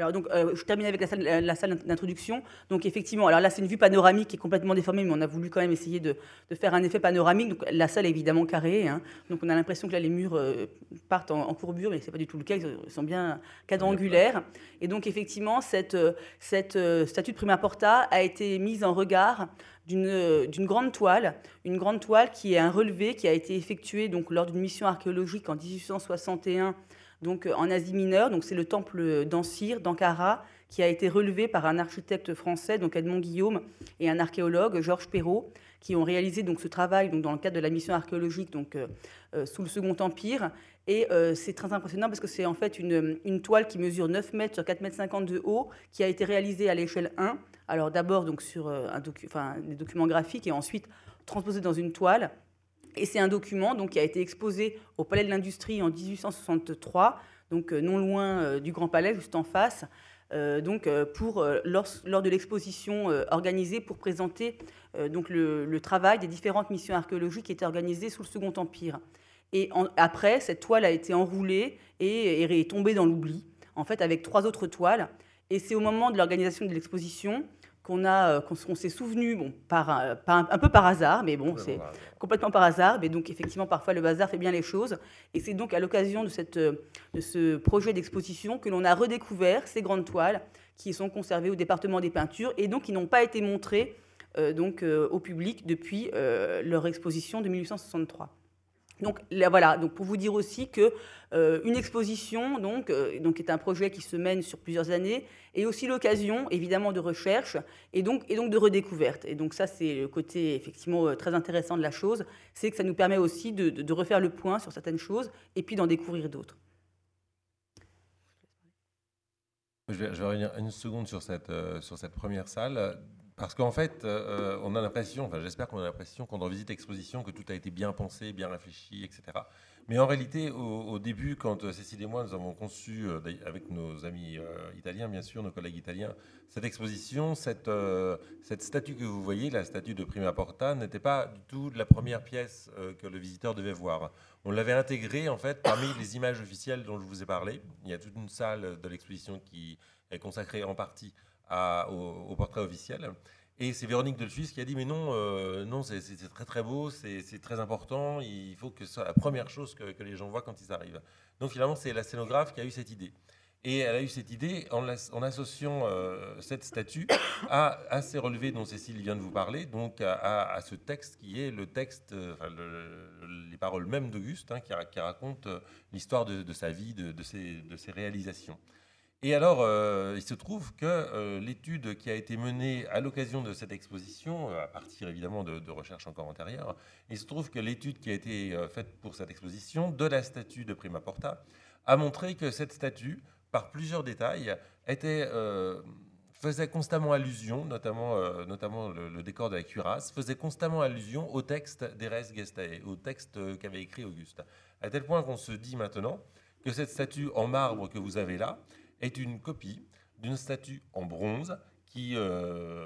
Alors donc, euh, je termine avec la salle, d'introduction. Donc effectivement, alors là c'est une vue panoramique qui est complètement déformée, mais on a voulu quand même essayer de, faire un effet panoramique. Donc la salle est évidemment carrée, hein. donc on a l'impression que là les murs euh, partent en, courbure, mais c'est pas du tout le cas. Ils sont bien quadrangulaires. Et donc effectivement, cette, cette euh, statue de Prima Porta a été mise en regard d'une grande toile, une grande toile qui est un relevé qui a été effectué donc lors d'une mission archéologique en 1861 donc euh, en Asie mineure. Donc c'est le temple d'Ansir, d'Ankara, qui a été relevé par un architecte français, donc Edmond Guillaume, et un archéologue, Georges Perrault, qui ont réalisé donc ce travail donc dans le cadre de la mission archéologique donc euh, euh, sous le Second Empire. Et c'est très impressionnant parce que c'est en fait une, une, toile qui mesure 9 mètres sur 4 mètres 50 de haut, qui a été réalisée à l'échelle 1. Alors d'abord donc sur des documents graphiques et ensuite transposée dans une toile. Et c'est un document donc, qui a été exposé au Palais de l'Industrie en 1863, donc euh, non loin euh, du Grand Palais, juste en face, euh, donc, pour, lors, lors, de l'exposition organisée pour présenter donc le, travail des différentes missions archéologiques qui étaient organisées sous le Second Empire. Et après, cette toile a été enroulée et, et est tombée dans l'oubli, en fait, avec trois autres toiles. Et c'est au moment de l'organisation de l'exposition qu'on a, euh, qu'on s'est souvenu, bon, par, un, un, peu par hasard, mais bon, c'est complètement par hasard. Mais donc effectivement, parfois le hasard fait bien les choses. Et c'est donc à l'occasion de, cette, euh, de ce projet d'exposition que l'on a redécouvert ces grandes toiles qui sont conservées au département des peintures et donc qui n'ont pas été montrées euh, donc, au public depuis leur exposition de 1863. Donc voilà, donc pour vous dire aussi que euh, une exposition euh, donc est un projet qui se mène sur plusieurs années et aussi l'occasion évidemment de recherche et donc, et donc de redécouverte. Et donc ça c'est le côté effectivement euh, très intéressant de la chose, c'est que ça nous permet aussi de, refaire le point sur certaines choses et puis d'en découvrir d'autres. Je vais, je vais, revenir une seconde sur cette, sur cette première salle. Parce qu'en fait, euh, on a l'impression, enfin j'espère qu'on a l'impression quand on visite l'exposition que tout a été bien pensé, bien réfléchi, etc. Mais en réalité, au, début, quand euh, Cécile et moi, nous avons conçu, euh, avec nos amis italiens, bien sûr, nos collègues italiens, cette exposition, cette, cette statue que vous voyez, la statue de Prima Porta, n'était pas du tout la première pièce que le visiteur devait voir. On l'avait intégrée, en fait, parmi les images officielles dont je vous ai parlé. Il y a toute une salle de l'exposition qui est consacrée en partie au, portrait officiel. Et c'est Véronique Delfus qui a dit mais non, euh, non, c'est très très beau, c'est très important, il faut que ce soit la première chose que, les gens voient quand ils arrivent. Donc finalement, c'est la scénographe qui a eu cette idée. Et elle a eu cette idée en, associant euh, cette statue à, à, ces relevés dont Cécile vient de vous parler, donc à, ce texte qui est le texte, euh, les paroles mêmes d'Auguste, hein, qui, raconte l'histoire de, sa vie, de, ses, de ses réalisations. Et alors, euh, il se trouve que euh, l'étude qui a été menée à l'occasion de cette exposition, euh, à partir évidemment de, recherches encore antérieures, il se trouve que l'étude qui a été faite pour cette exposition de la statue de Prima Porta a montré que cette statue, par plusieurs détails, faisait constamment allusion, notamment, le, décor de la cuirasse, faisait constamment allusion au texte des Res Gestae, au texte qu'avait écrit Auguste. À tel point qu'on se dit maintenant que cette statue en marbre que vous avez là, est une copie d'une statue en bronze qui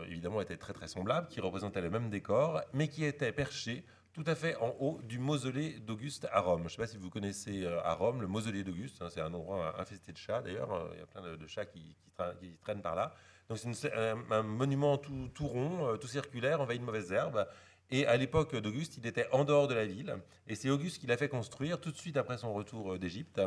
évidemment était très très semblable, qui représentait le même décor, mais qui était perchée tout à fait en haut du mausolée d'Auguste à Rome. Je ne sais pas si vous connaissez à Rome le mausolée d'Auguste, hein, c'est un endroit infesté de chats d'ailleurs, il y a plein de, chats qui, traînent par là. Donc c'est un, monument tout, rond, tout circulaire, envahi de mauvaises herbes. Et à l'époque d'Auguste, il était en dehors de la ville. Et c'est Auguste qui l'a fait construire tout de suite après son retour euh, d'Égypte,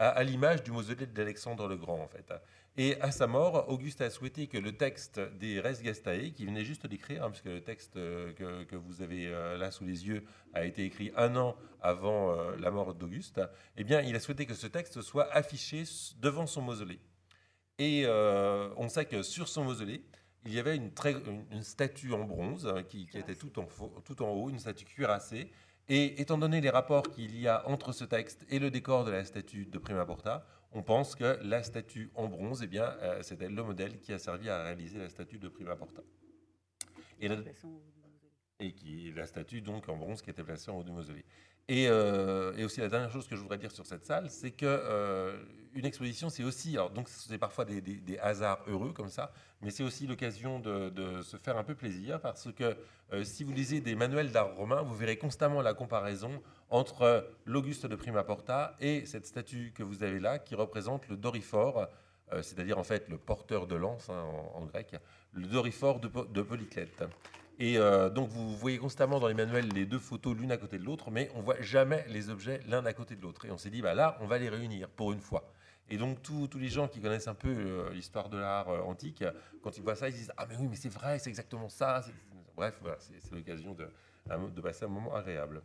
à, l'image du mausolée d'Alexandre le Grand, en fait. Et à sa mort, Auguste a souhaité que le texte des Res Gestae, qui venait juste d'écrire, hein, puisque le texte euh, que, vous avez euh, là sous les yeux a été écrit un an avant la mort d'Auguste, eh bien, il a souhaité que ce texte soit affiché devant son mausolée. Et on sait que sur son mausolée, il y avait une, une, statue en bronze hein, qui, était tout en, tout en, haut, une statue cuirassée. Et étant donné les rapports qu'il y a entre ce texte et le décor de la statue de Prima Porta, on pense que la statue en bronze, eh bien, euh, c'était le modèle qui a servi à réaliser la statue de Prima Porta. Et, et qui la statue donc en bronze qui était placée en haut du mausolée. Euh, et, aussi la dernière chose que je voudrais dire sur cette salle, c'est que euh, une exposition, c'est aussi, alors donc c'est parfois des, hasards heureux comme ça, mais c'est aussi l'occasion de, se faire un peu plaisir parce que euh, si vous lisez des manuels d'art romain, vous verrez constamment la comparaison entre l'Auguste de Prima Porta et cette statue que vous avez là, qui représente le Doriphore, c'est-à-dire en fait le porteur de lance hein, en, grec, le Doriphore de, de Polyclète. Et euh, donc vous voyez constamment dans les manuels les deux photos l'une à côté de l'autre, mais on voit jamais les objets l'un à côté de l'autre. Et on s'est dit, bah là, on va les réunir pour une fois. Et donc tous, les gens qui connaissent un peu euh, l'histoire de l'art euh, antique, quand ils voient ça, ils disent, ah mais oui, mais c'est vrai, c'est exactement ça. Bref, c'est l'occasion de passer un moment agréable.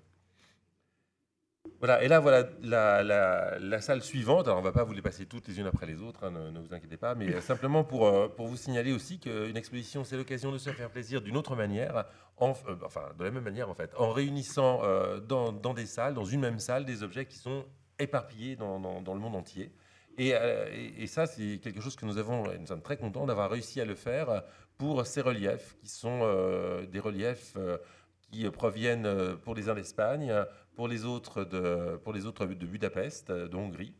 Voilà, et là, voilà la, salle suivante. Alors, on ne va pas vous les passer toutes les unes après les autres, hein, ne, vous inquiétez pas, mais simplement pour, euh, pour vous signaler aussi qu'une exposition, c'est l'occasion de se faire plaisir d'une autre manière, en, euh, enfin, de la même manière en fait, en réunissant euh, dans, des salles, dans une même salle, des objets qui sont éparpillés dans, le monde entier. Et, et, ça, c'est quelque chose que nous avons, nous sommes très contents d'avoir réussi à le faire pour ces reliefs, qui sont des reliefs qui proviennent pour les uns d'Espagne, pour les autres de, pour les autres de Budapest, euh, de Hongrie.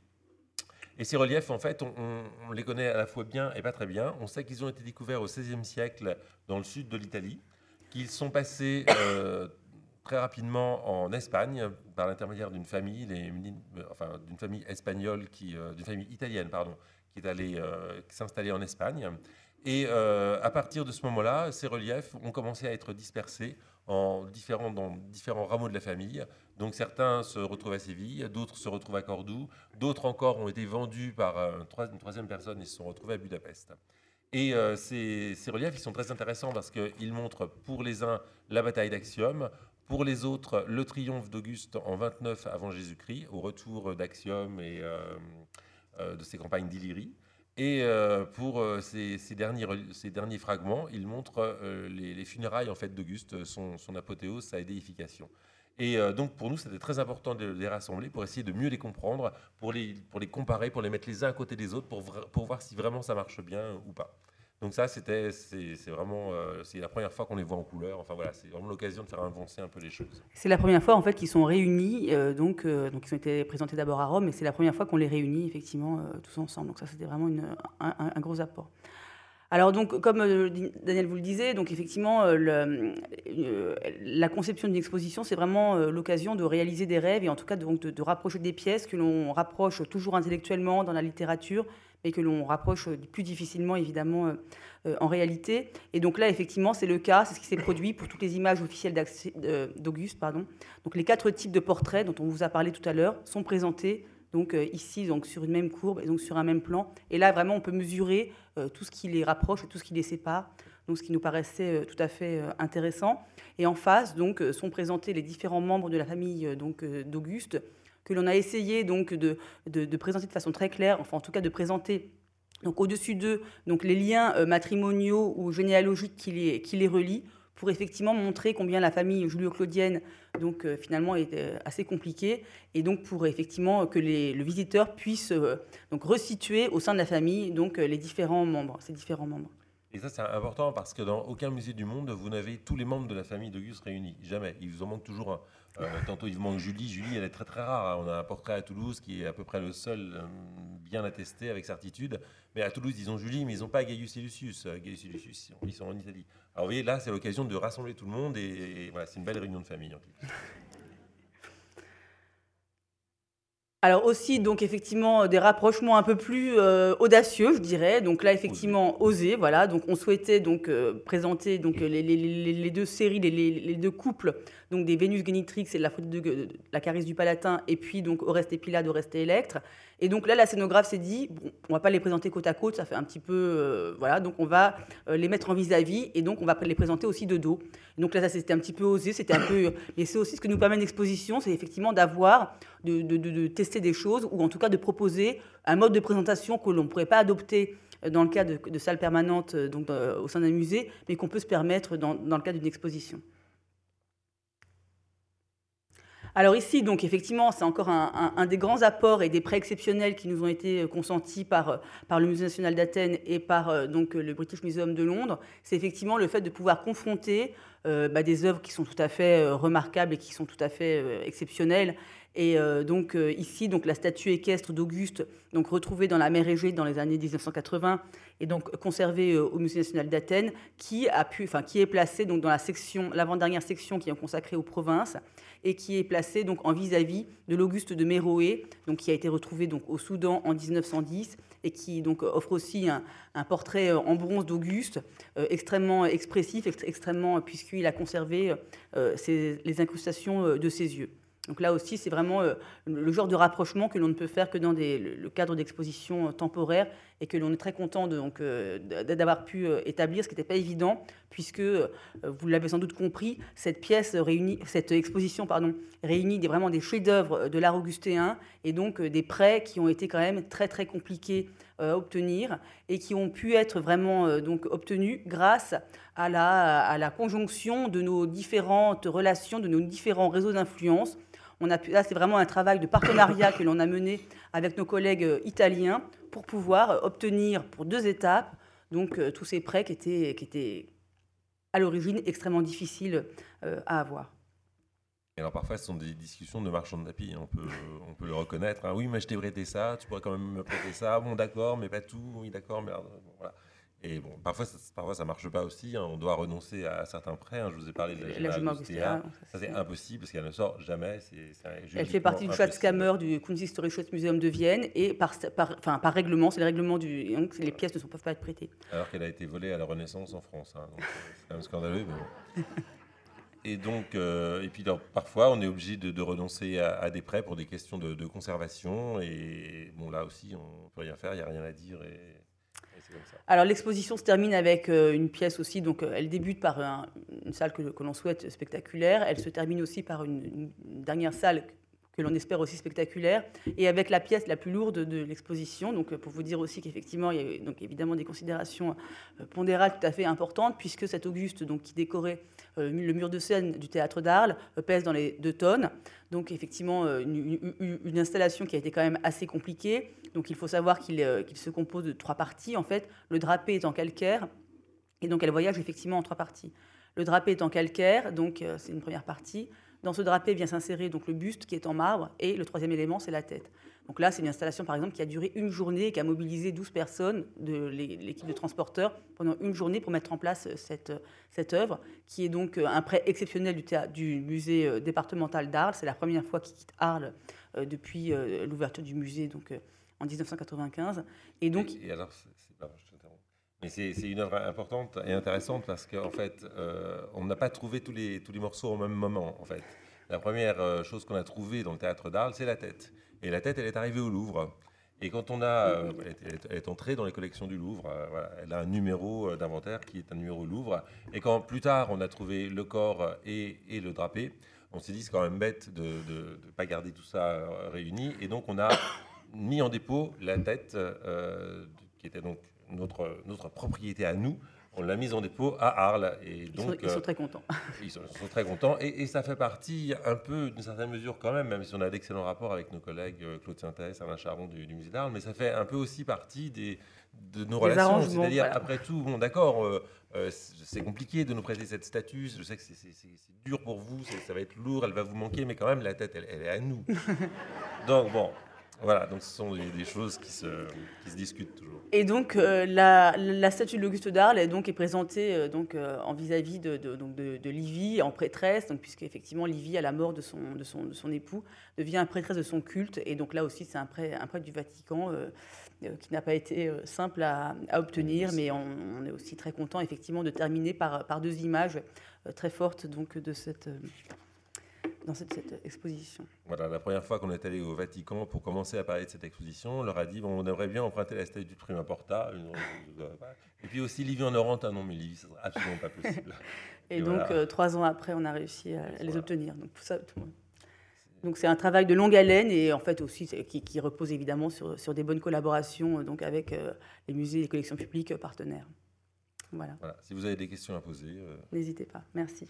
Et ces reliefs, en fait, on, les connaît à la fois bien et pas très bien. On sait qu'ils ont été découverts au XVIe siècle dans le sud de l'Italie, qu'ils sont passés euh, très rapidement en Espagne par l'intermédiaire d'une famille, enfin d'une famille espagnole qui, euh, d'une famille italienne, pardon, qui est allée s'installer en Espagne. Et à partir de ce moment-là, ces reliefs ont commencé à être dispersés en différents, dans différents rameaux de la famille. Donc certains se retrouvent à Séville, d'autres se retrouvent à Cordoue, d'autres encore ont été vendus par une troisième personne et se sont retrouvés à Budapest. Et euh, ces, reliefs, sont très intéressants parce qu'ils montrent pour les uns la bataille d'Axiom, pour les autres le triomphe d'Auguste en 29 avant Jésus-Christ, au retour d'Axiom et euh, euh, de ses campagnes d'Illyrie. Et euh, pour euh, ces, derniers, fragments, il montre euh, les, funérailles en fait d'Auguste, son, son, apothéose, sa déification. Et donc pour nous, c'était très important de les rassembler pour essayer de mieux les comprendre, pour les, pour les comparer, pour les mettre les uns à côté des autres, pour, pour voir si vraiment ça marche bien ou pas. Donc ça, c'était, c'est vraiment, euh, c'est la première fois qu'on les voit en couleur. Enfin voilà, c'est vraiment l'occasion de faire avancer un peu les choses. C'est la première fois en fait qu'ils sont réunis, euh, donc, euh, donc ils ont été présentés d'abord à Rome, mais c'est la première fois qu'on les réunit effectivement tous ensemble. Donc ça, c'était vraiment une, un, gros apport. Alors donc, comme Daniel vous le disait, donc effectivement, le, la conception d'une exposition, c'est vraiment l'occasion de réaliser des rêves et en tout cas donc, de, de rapprocher des pièces que l'on rapproche toujours intellectuellement dans la littérature, et que l'on rapproche plus difficilement évidemment euh, euh, en réalité. Et donc là, effectivement, c'est le cas, c'est ce qui s'est produit pour toutes les images officielles d'Auguste. Donc les quatre types de portraits dont on vous a parlé tout à l'heure sont présentés donc euh, ici donc sur une même courbe et donc sur un même plan. Et là, vraiment, on peut mesurer tout ce qui les rapproche et tout ce qui les sépare. Donc, ce qui nous paraissait tout à fait intéressant. Et en face, donc, sont présentés les différents membres de la famille donc d'Auguste que l'on a essayé donc de, de, présenter de façon très claire, enfin en tout cas de présenter donc au-dessus d'eux donc les liens euh, matrimoniaux ou généalogiques qui les, qui les relient pour effectivement montrer combien la famille julio-claudienne donc euh, finalement est euh, assez compliquée et donc pour effectivement que le visiteur puisse donc resituer au sein de la famille donc les différents membres, ces différents membres. Et ça, c'est important parce que dans aucun musée du monde, vous n'avez tous les membres de la famille d'Auguste réunis. Jamais. Il vous en manque toujours un. Euh, tantôt, il manque Julie. Julie, elle est très très rare. On a un portrait à Toulouse qui est à peu près le seul euh, bien attesté avec certitude. Mais à Toulouse, ils ont Julie, mais ils n'ont pas Gaius et Lucius. Euh, Gaius et Lucius, ils sont en Italie. Alors vous voyez, là, c'est l'occasion de rassembler tout le monde et, voilà, c'est une belle réunion de famille. En Alors aussi, donc effectivement, des rapprochements un peu plus euh, audacieux, je dirais. Donc là, effectivement, osé. Voilà. Donc on souhaitait donc euh, présenter donc les, deux séries, les, deux couples, donc des Vénus Genitrix et de la, de, du Palatin, et puis donc Oreste et Pilade, Oreste et Electre. Et donc là, la scénographe s'est dit, bon, on va pas les présenter côte à côte, ça fait un petit peu, euh, voilà, donc on va euh, les mettre en vis-à-vis et donc on va les présenter aussi de dos. donc là, ça c'était un petit peu osé, c'était un peu, mais c'est aussi ce que nous permet l'exposition, c'est effectivement d'avoir, de, tester des choses ou en tout cas de proposer un mode de présentation que l'on ne pourrait pas adopter dans le cadre de, salles permanentes donc, au sein d'un musée, mais qu'on peut se permettre dans, dans le cadre d'une exposition. Alors ici, donc effectivement, c'est encore un, des grands apports et des prêts exceptionnels qui nous ont été euh, consentis par, euh, par le Musée national d'Athènes et par euh, donc, le British Museum de Londres. C'est effectivement le fait de pouvoir confronter bah, des œuvres qui sont tout à fait remarquables et qui sont tout à fait exceptionnelles et donc ici, donc la statue équestre d'Auguste, donc retrouvée dans la mer Égée dans les années 1980 et donc conservée au Musée national d'Athènes, qui a pu, enfin qui est placée donc dans la section, l'avant-dernière section qui est consacrée aux provinces et qui est placé donc en vis-à-vis de l'Auguste de Méroé, donc qui a été retrouvé donc au Soudan en 1910 et qui donc offre aussi un, portrait euh, en bronze d'Auguste euh, extrêmement expressif, extrêmement puisqu'il a conservé euh, les incrustations de ses yeux. Donc là aussi, c'est vraiment euh, le genre de rapprochement que l'on ne peut faire que dans le cadre d'exposition euh, temporaire et que l'on est très content euh, d'avoir pu établir, ce qui n'était pas évident, puisque, vous l'avez sans doute compris, cette pièce réunit, cette exposition pardon, réunit vraiment des chefs-d'œuvre de l'art augustéen et donc des prêts qui ont été quand même très très compliqués à obtenir et qui ont pu être vraiment donc obtenus grâce à la conjonction de nos différentes relations, de nos différents réseaux d'influence on a là, c'est vraiment un travail de partenariat que l'on a mené avec nos collègues euh, italiens pour pouvoir euh, obtenir pour deux étapes donc euh, tous ces prêts qui étaient, qui étaient à l'origine extrêmement difficiles à avoir. Alors parfois, ce sont des discussions de marchands de tapis, on peut, on peut le reconnaître. Hein. Oui, mais je t'ai prêté ça, tu pourrais quand même me prêter ça. Bon, d'accord, mais pas tout. Oui, d'accord, mais. Et bon, parfois, ça, parfois ça marche pas aussi. Hein. On doit renoncer à certains prêts. Hein. Je vous ai parlé de la, la Ça, c'est impossible parce qu'elle ne sort jamais. Elle fait partie du Schatzkammer du Kunsthistorisches Museum de Vienne. Et par, par, enfin, par règlement, c'est le règlement du. Donc, les pièces ne peuvent pas être prêtées. Alors qu'elle a été volée à la Renaissance en France. Hein. Euh, c'est quand même scandaleux. Et donc, euh, et puis parfois, on est obligé de, renoncer à, des prêts pour des questions de, de, conservation. Et bon, là aussi, on peut rien faire, il n'y a rien à dire. Et alors l'exposition se termine avec euh, une pièce aussi, donc euh, elle débute par une salle que, l'on souhaite spectaculaire, elle se termine aussi par une, dernière salle que l'on espère aussi spectaculaire, et avec la pièce la plus lourde de l'exposition. Donc, euh, pour vous dire aussi qu'effectivement, il y a donc évidemment des considérations pondérales tout à fait importantes, puisque cet Auguste, donc qui décorait le mur de scène du théâtre d'Arles, pèse dans les deux tonnes. Donc, effectivement, une, installation qui a été quand même assez compliquée. Donc il faut savoir euh, qu'il se compose de trois parties. En fait, le drapé est en calcaire, et donc elle voyage effectivement en trois parties. Le drapé est en calcaire, donc euh, c'est une première partie. Dans ce drapé vient s'insérer donc le buste qui est en marbre, et le troisième élément, c'est la tête. Donc là, c'est une installation, par exemple, qui a duré une journée et qui a mobilisé 12 personnes de l'équipe de transporteurs pendant une journée pour mettre en place euh, cette, cette œuvre, qui est donc un prêt exceptionnel du, musée départemental d'Arles. C'est la première fois qu'il quitte Arles depuis l'ouverture du musée donc, en 1995. Et donc. Une œuvre importante et intéressante parce qu'en fait, euh, on n'a pas trouvé tous les, tous les morceaux au même moment. En fait, la première euh, chose qu'on a trouvée dans le théâtre d'Arles, c'est la tête. Et la tête, elle est arrivée au Louvre. Et quand on a, euh, elle, est, entrée dans les collections du Louvre. elle a un numéro d'inventaire qui est un numéro Louvre. Et quand plus tard on a trouvé le corps et, et le drapé, on s'est dit c'est quand même bête de ne pas garder tout ça réuni. Et donc on a mis en dépôt la tête, qui était donc notre, notre propriété à nous. on l'a mise en dépôt à Arles. Et donc, ils, sont, très contents. Ils sont, très contents. Et, ça fait partie un peu, d'une certaine mesure quand même, même si on a d'excellents rapports avec nos collègues Claude Synthèse, Alain Charon du, Musée d'Arles, mais ça fait un peu aussi partie des, de nos relations. C'est-à-dire, après tout, bon, d'accord, c'est compliqué de nous prêter cette statue. Je sais que c'est dur pour vous, ça va être lourd, elle va vous manquer, mais quand même, la tête, elle, elle est à nous. donc, bon, voilà, donc ce sont des, choses qui se, qui se, discutent toujours. Et donc euh, la, la, statue de l'Auguste d'Arles est, est présentée euh, donc, euh, en vis-à-vis de, de, donc de, Livy en prêtresse, donc, puisque effectivement Livy, à la mort de son, de, son, de son époux, devient prêtresse de son culte. Et donc là aussi, c'est un prêtre, un prêtre du Vatican qui n'a pas été simple à, à obtenir, mais on, on, est aussi très content effectivement de terminer par, par deux images très fortes donc, de cette dans cette, exposition. Voilà, la première fois qu'on est allé au Vatican pour commencer à parler de cette exposition, on leur a dit bon, on aimerait bien emprunter la statue de Prima Porta. et puis aussi Livy en Orante, non, mais Livy, ce sera absolument pas possible. et, donc, euh, trois ans après, on a réussi à, les obtenir. Donc, ça, Donc c'est un travail de longue haleine et en fait aussi qui, qui repose évidemment sur, sur, des bonnes collaborations donc avec euh, les musées et les collections publiques euh, partenaires. Voilà. voilà. Si vous avez des questions à poser. N'hésitez pas. Merci.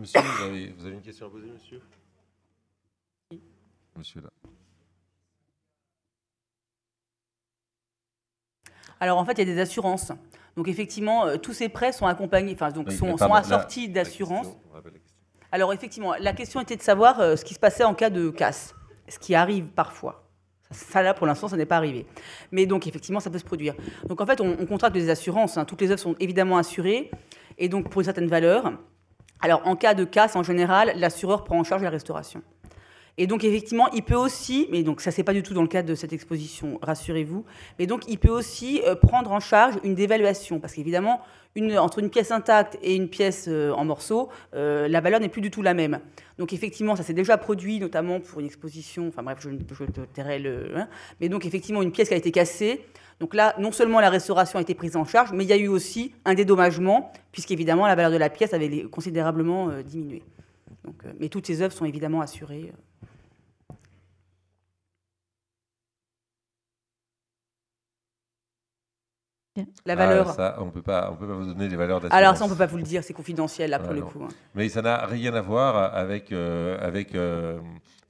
Monsieur, vous avez, vous avez, une question à poser, monsieur? Monsieur là. Alors en fait, il y a des assurances. Donc effectivement, euh, tous ces prêts sont accompagnés, enfin donc sont, sont assortis d'assurances. Alors effectivement, la question était de savoir euh, ce qui se passait en cas de casse, ce qui arrive parfois. Ça, là, pour l'instant, ça n'est pas arrivé. Mais donc, effectivement, ça peut se produire. Donc, en fait, on, contracte des assurances. Hein. Toutes les œuvres sont évidemment assurées, et donc pour une certaine valeur. Alors, en cas de casse, en général, l'assureur prend en charge la restauration. Et donc, effectivement, il peut aussi, mais donc ça, c'est pas du tout dans le cadre de cette exposition, rassurez-vous, mais donc, il peut aussi euh, prendre en charge une dévaluation, parce qu'évidemment, entre une pièce intacte et une pièce euh, en morceaux, euh, la valeur n'est plus du tout la même. Donc, effectivement, ça s'est déjà produit, notamment pour une exposition, enfin bref, je, je te tairai le. Hein, mais donc, effectivement, une pièce qui a été cassée. Donc là, non seulement la restauration a été prise en charge, mais il y a eu aussi un dédommagement, puisqu'évidemment, la valeur de la pièce avait considérablement diminué. Donc, mais toutes ces œuvres sont évidemment assurées. La valeur. Ah, ça, on ne peut pas vous donner les valeurs d'assurance. Alors ça, on ne peut pas vous le dire, c'est confidentiel là pour le coup. Hein. Mais ça n'a rien à voir avec... Euh, avec euh,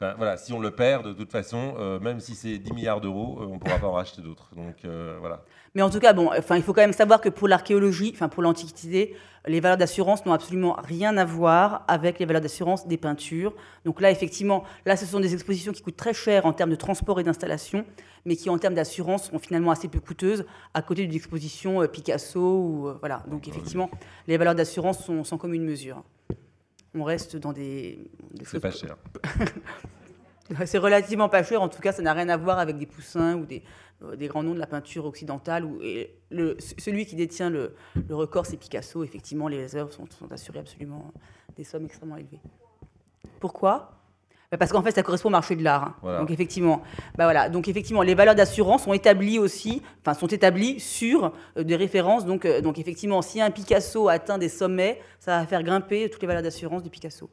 voilà, si on le perd, de toute façon, euh, même si c'est 10 milliards d'euros, on ne pourra pas en racheter d'autres. Donc voilà. Mais en tout cas, bon, enfin, il faut quand même savoir que pour l'archéologie, enfin pour l'Antiquité, les valeurs d'assurance n'ont absolument rien à voir avec les valeurs d'assurance des peintures. Donc là, effectivement, là, ce sont des expositions qui coûtent très cher en termes de transport et d'installation, mais qui, en termes d'assurance, sont finalement assez peu coûteuses à côté d'une exposition euh, Picasso. Ou, euh, voilà. Donc effectivement, les valeurs d'assurance sont sans commune mesure. On reste dans des. des C'est pas cher. C'est relativement pas cher, en tout cas, ça n'a rien à voir avec des poussins ou des, des grands noms de la peinture occidentale. Où, le, celui qui détient le, record, c'est Picasso. Effectivement, les œuvres sont, sont assurées absolument des sommes extrêmement élevées. Pourquoi? Bah, parce qu'en fait, ça correspond au marché de l'art. Hein. Donc effectivement, bah voilà. Donc effectivement, les valeurs d'assurance sont établies aussi, enfin sont établies sur euh, des références. Donc, euh, donc effectivement, si un Picasso atteint des sommets, ça va faire grimper toutes les valeurs d'assurance du Picasso.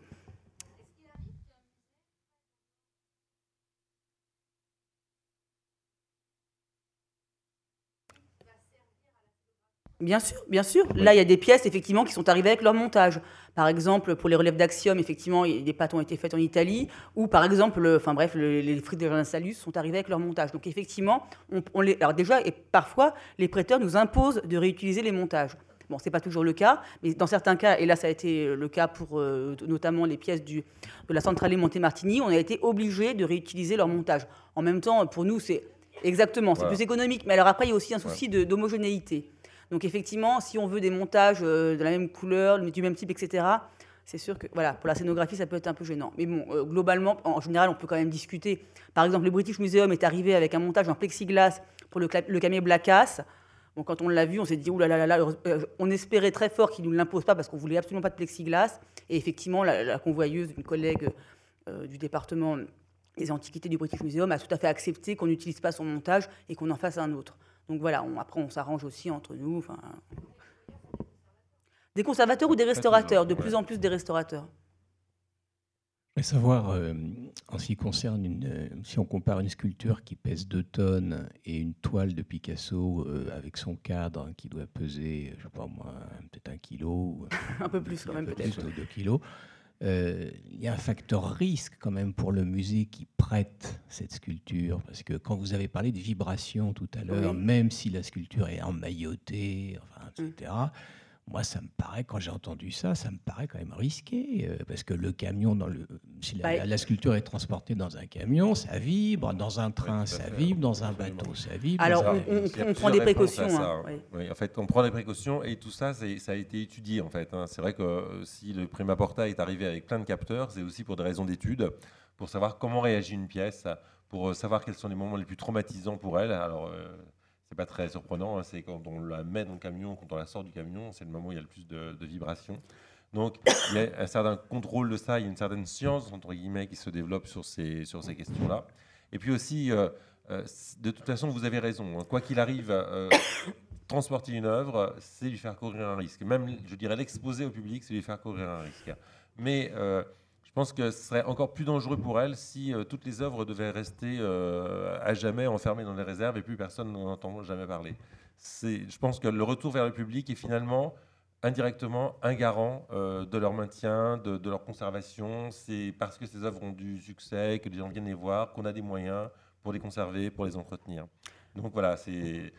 Bien sûr, bien sûr. Là, il y a des pièces effectivement qui sont arrivées avec leur montage. Par exemple, pour les relèves d'Axiom, effectivement, des pâtes ont été faites en Italie. Ou par exemple, enfin bref, les frites de Salus sont arrivées avec leur montage. Donc effectivement, on, les, alors déjà, et parfois, les prêteurs nous imposent de réutiliser les montages. Bon, c'est pas toujours le cas, mais dans certains cas, et là ça a été le cas pour euh, notamment les pièces du, de la centrale Montemartini, on a été obligé de réutiliser leur montage. En même temps, pour nous, c'est exactement, c'est plus économique. Mais alors après, il y a aussi un souci d'homogénéité. Donc effectivement, si on veut des montages euh, de la même couleur, du même type, etc., c'est sûr que voilà, pour la scénographie, ça peut être un peu gênant. Mais bon, euh, globalement, en général, on peut quand même discuter. Par exemple, le British Museum est arrivé avec un montage en plexiglas pour le, le Blackass. Quand on l'a vu, on s'est dit, là euh, on espérait très fort qu'il ne nous l'impose pas parce qu'on voulait absolument pas de plexiglas. Et effectivement, la, convoyeuse, une collègue du département des antiquités du British Museum, a tout à fait accepté qu'on n'utilise pas son montage et qu'on en fasse un autre. Donc voilà, après on s'arrange aussi entre nous. Des conservateurs ou des restaurateurs De plus en plus des restaurateurs. Je savoir, euh, en ce qui concerne, une, euh, si on compare une sculpture qui pèse 2 tonnes et une toile de Picasso euh, avec son cadre qui doit peser, je sais pas moi, peut-être un kilo. un peu plus quand même, peut-être. 2 kilos. Il y a un facteur risque quand même pour le musée qui prête cette sculpture, parce que quand vous avez parlé de vibration tout à l'heure, même si la sculpture est emmaillotée, enfin, etc., moi, ça me paraît, quand j'ai entendu ça, ça me paraît quand même risqué, euh, parce que le camion, dans le, si la, bah, sculpture est transportée dans un camion, ça vibre, dans un train, ça vibre, dans un bateau, ça vibre. Alors, on, prend des précautions. Hein, oui. en fait, on prend des précautions, et tout ça, ça a été étudié, en fait. Hein. C'est vrai que euh, si le Prima Porta est arrivé avec plein de capteurs, c'est aussi pour des raisons d'études, pour savoir comment réagit une pièce, pour euh, savoir quels sont les moments les plus traumatisants pour elle. Alors, c'est pas très surprenant. Hein, c'est quand on la met dans le camion, quand on la sort du camion, c'est le moment où il y a le plus de, vibrations. Donc, il y a un certain contrôle de ça, il y a une certaine science, entre guillemets, qui se développe sur ces, sur ces questions-là. Et puis aussi, euh, euh, de toute façon, vous avez raison. Hein. quoi qu'il arrive, euh, transporter une œuvre, c'est lui faire courir un risque. Même, je dirais, l'exposer au public, c'est lui faire courir un risque. Mais pense que ce serait encore plus dangereux pour elle si euh, toutes les œuvres devaient rester euh, à jamais enfermées dans les réserves et plus personne n'en entend jamais parler. Je pense que le retour vers le public est finalement indirectement un garant euh, de leur maintien, de, de leur conservation. C'est parce que ces œuvres ont du succès, que les gens viennent les voir, qu'on a des moyens pour les conserver, pour les entretenir. Donc voilà, c'est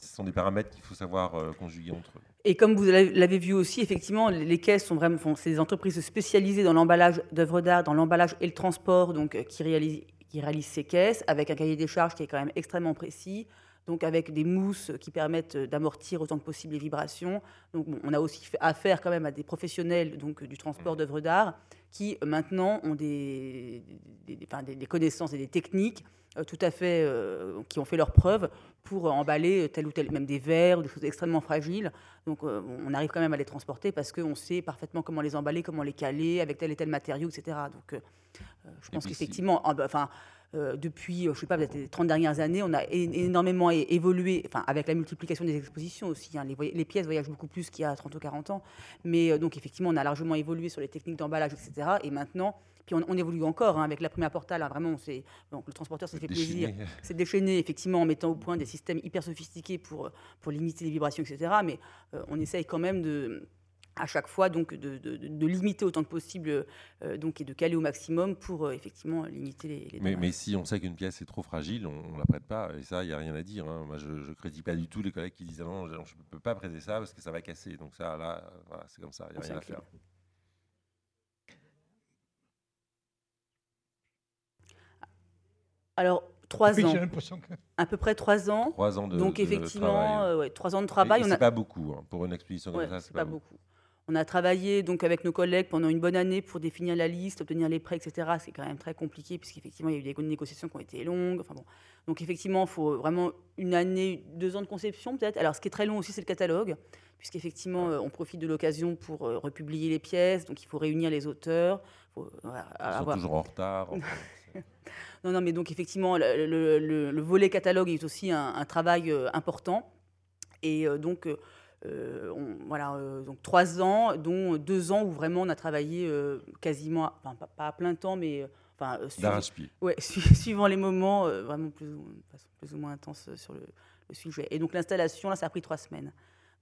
ce sont des paramètres qu'il faut savoir euh, conjuguer entre eux. Et comme vous l'avez vu aussi, effectivement, les caisses sont vraiment, c'est des entreprises spécialisées dans l'emballage d'œuvres d'art, dans l'emballage et le transport, donc euh, qui réalisent, qui réalisent ces caisses avec un cahier des charges qui est quand même extrêmement précis. Donc avec des mousses qui permettent d'amortir autant que possible les vibrations. Donc on a aussi affaire quand même à des professionnels donc du transport mmh. d'œuvres d'art qui maintenant ont des, des, des, connaissances et des techniques euh, tout à fait, euh, qui ont fait leurs preuves pour emballer tel ou tel, même des verres ou des choses extrêmement fragiles. Donc euh, on arrive quand même à les transporter parce qu'on sait parfaitement comment les emballer, comment les caler avec tel et tel matériau, etc. Donc je pense qu'effectivement, enfin. depuis, je sais pas, les 30 dernières années, on a énormément évolué, enfin, avec la multiplication des expositions aussi. Hein. les, les, pièces voyagent beaucoup plus qu'il y a 30 ou 40 ans. Mais donc, effectivement, on a largement évolué sur les techniques d'emballage, etc. Et maintenant, puis on, évolue encore hein, avec la première portale. Hein, vraiment, c'est donc le transporteur s'est fait plaisir, c'est déchaîné effectivement en mettant au point des systèmes hyper sophistiqués pour pour limiter les vibrations, etc. Mais euh, on essaye quand même de à chaque fois donc de, de, limiter autant que possible euh, donc et de caler au maximum pour euh, effectivement limiter les, mais, mais, si on sait qu'une pièce est trop fragile on, ne la prête pas et ça il y a rien à dire hein. moi je, ne critique pas du tout les collègues qui disent ah non je, ne peux pas prêter ça parce que ça va casser donc ça là voilà, c'est comme ça il y a rien à faire Alors, trois ans. À peu près trois ans. Trois ans de Donc, effectivement, euh, trois ans de travail. C'est pas beaucoup hein, pour une expédition comme ça. C'est pas, beaucoup. On a travaillé donc avec nos collègues pendant une bonne année pour définir la liste, obtenir les prêts, etc. C'est quand même très compliqué puisqu'effectivement il y a eu des négociations qui ont été longues. Enfin bon. Donc effectivement, il faut vraiment une année, deux ans de conception peut-être. Alors ce qui est très long aussi, c'est le catalogue, puisqu'effectivement euh, on profite de l'occasion pour euh, republier les pièces. Donc il faut réunir les auteurs. Faut, Ils sont toujours en retard. Non, non, mais donc effectivement, le, volet catalogue est aussi un, travail euh, important. Et euh, donc, euh, voilà, donc trois ans, dont deux ans où vraiment on a travaillé quasiment, enfin, pas, à plein temps, mais enfin, ouais, suivant les moments, vraiment plus ou, plus ou, moins intense sur le, sujet. Et donc l'installation, là, ça a pris trois semaines.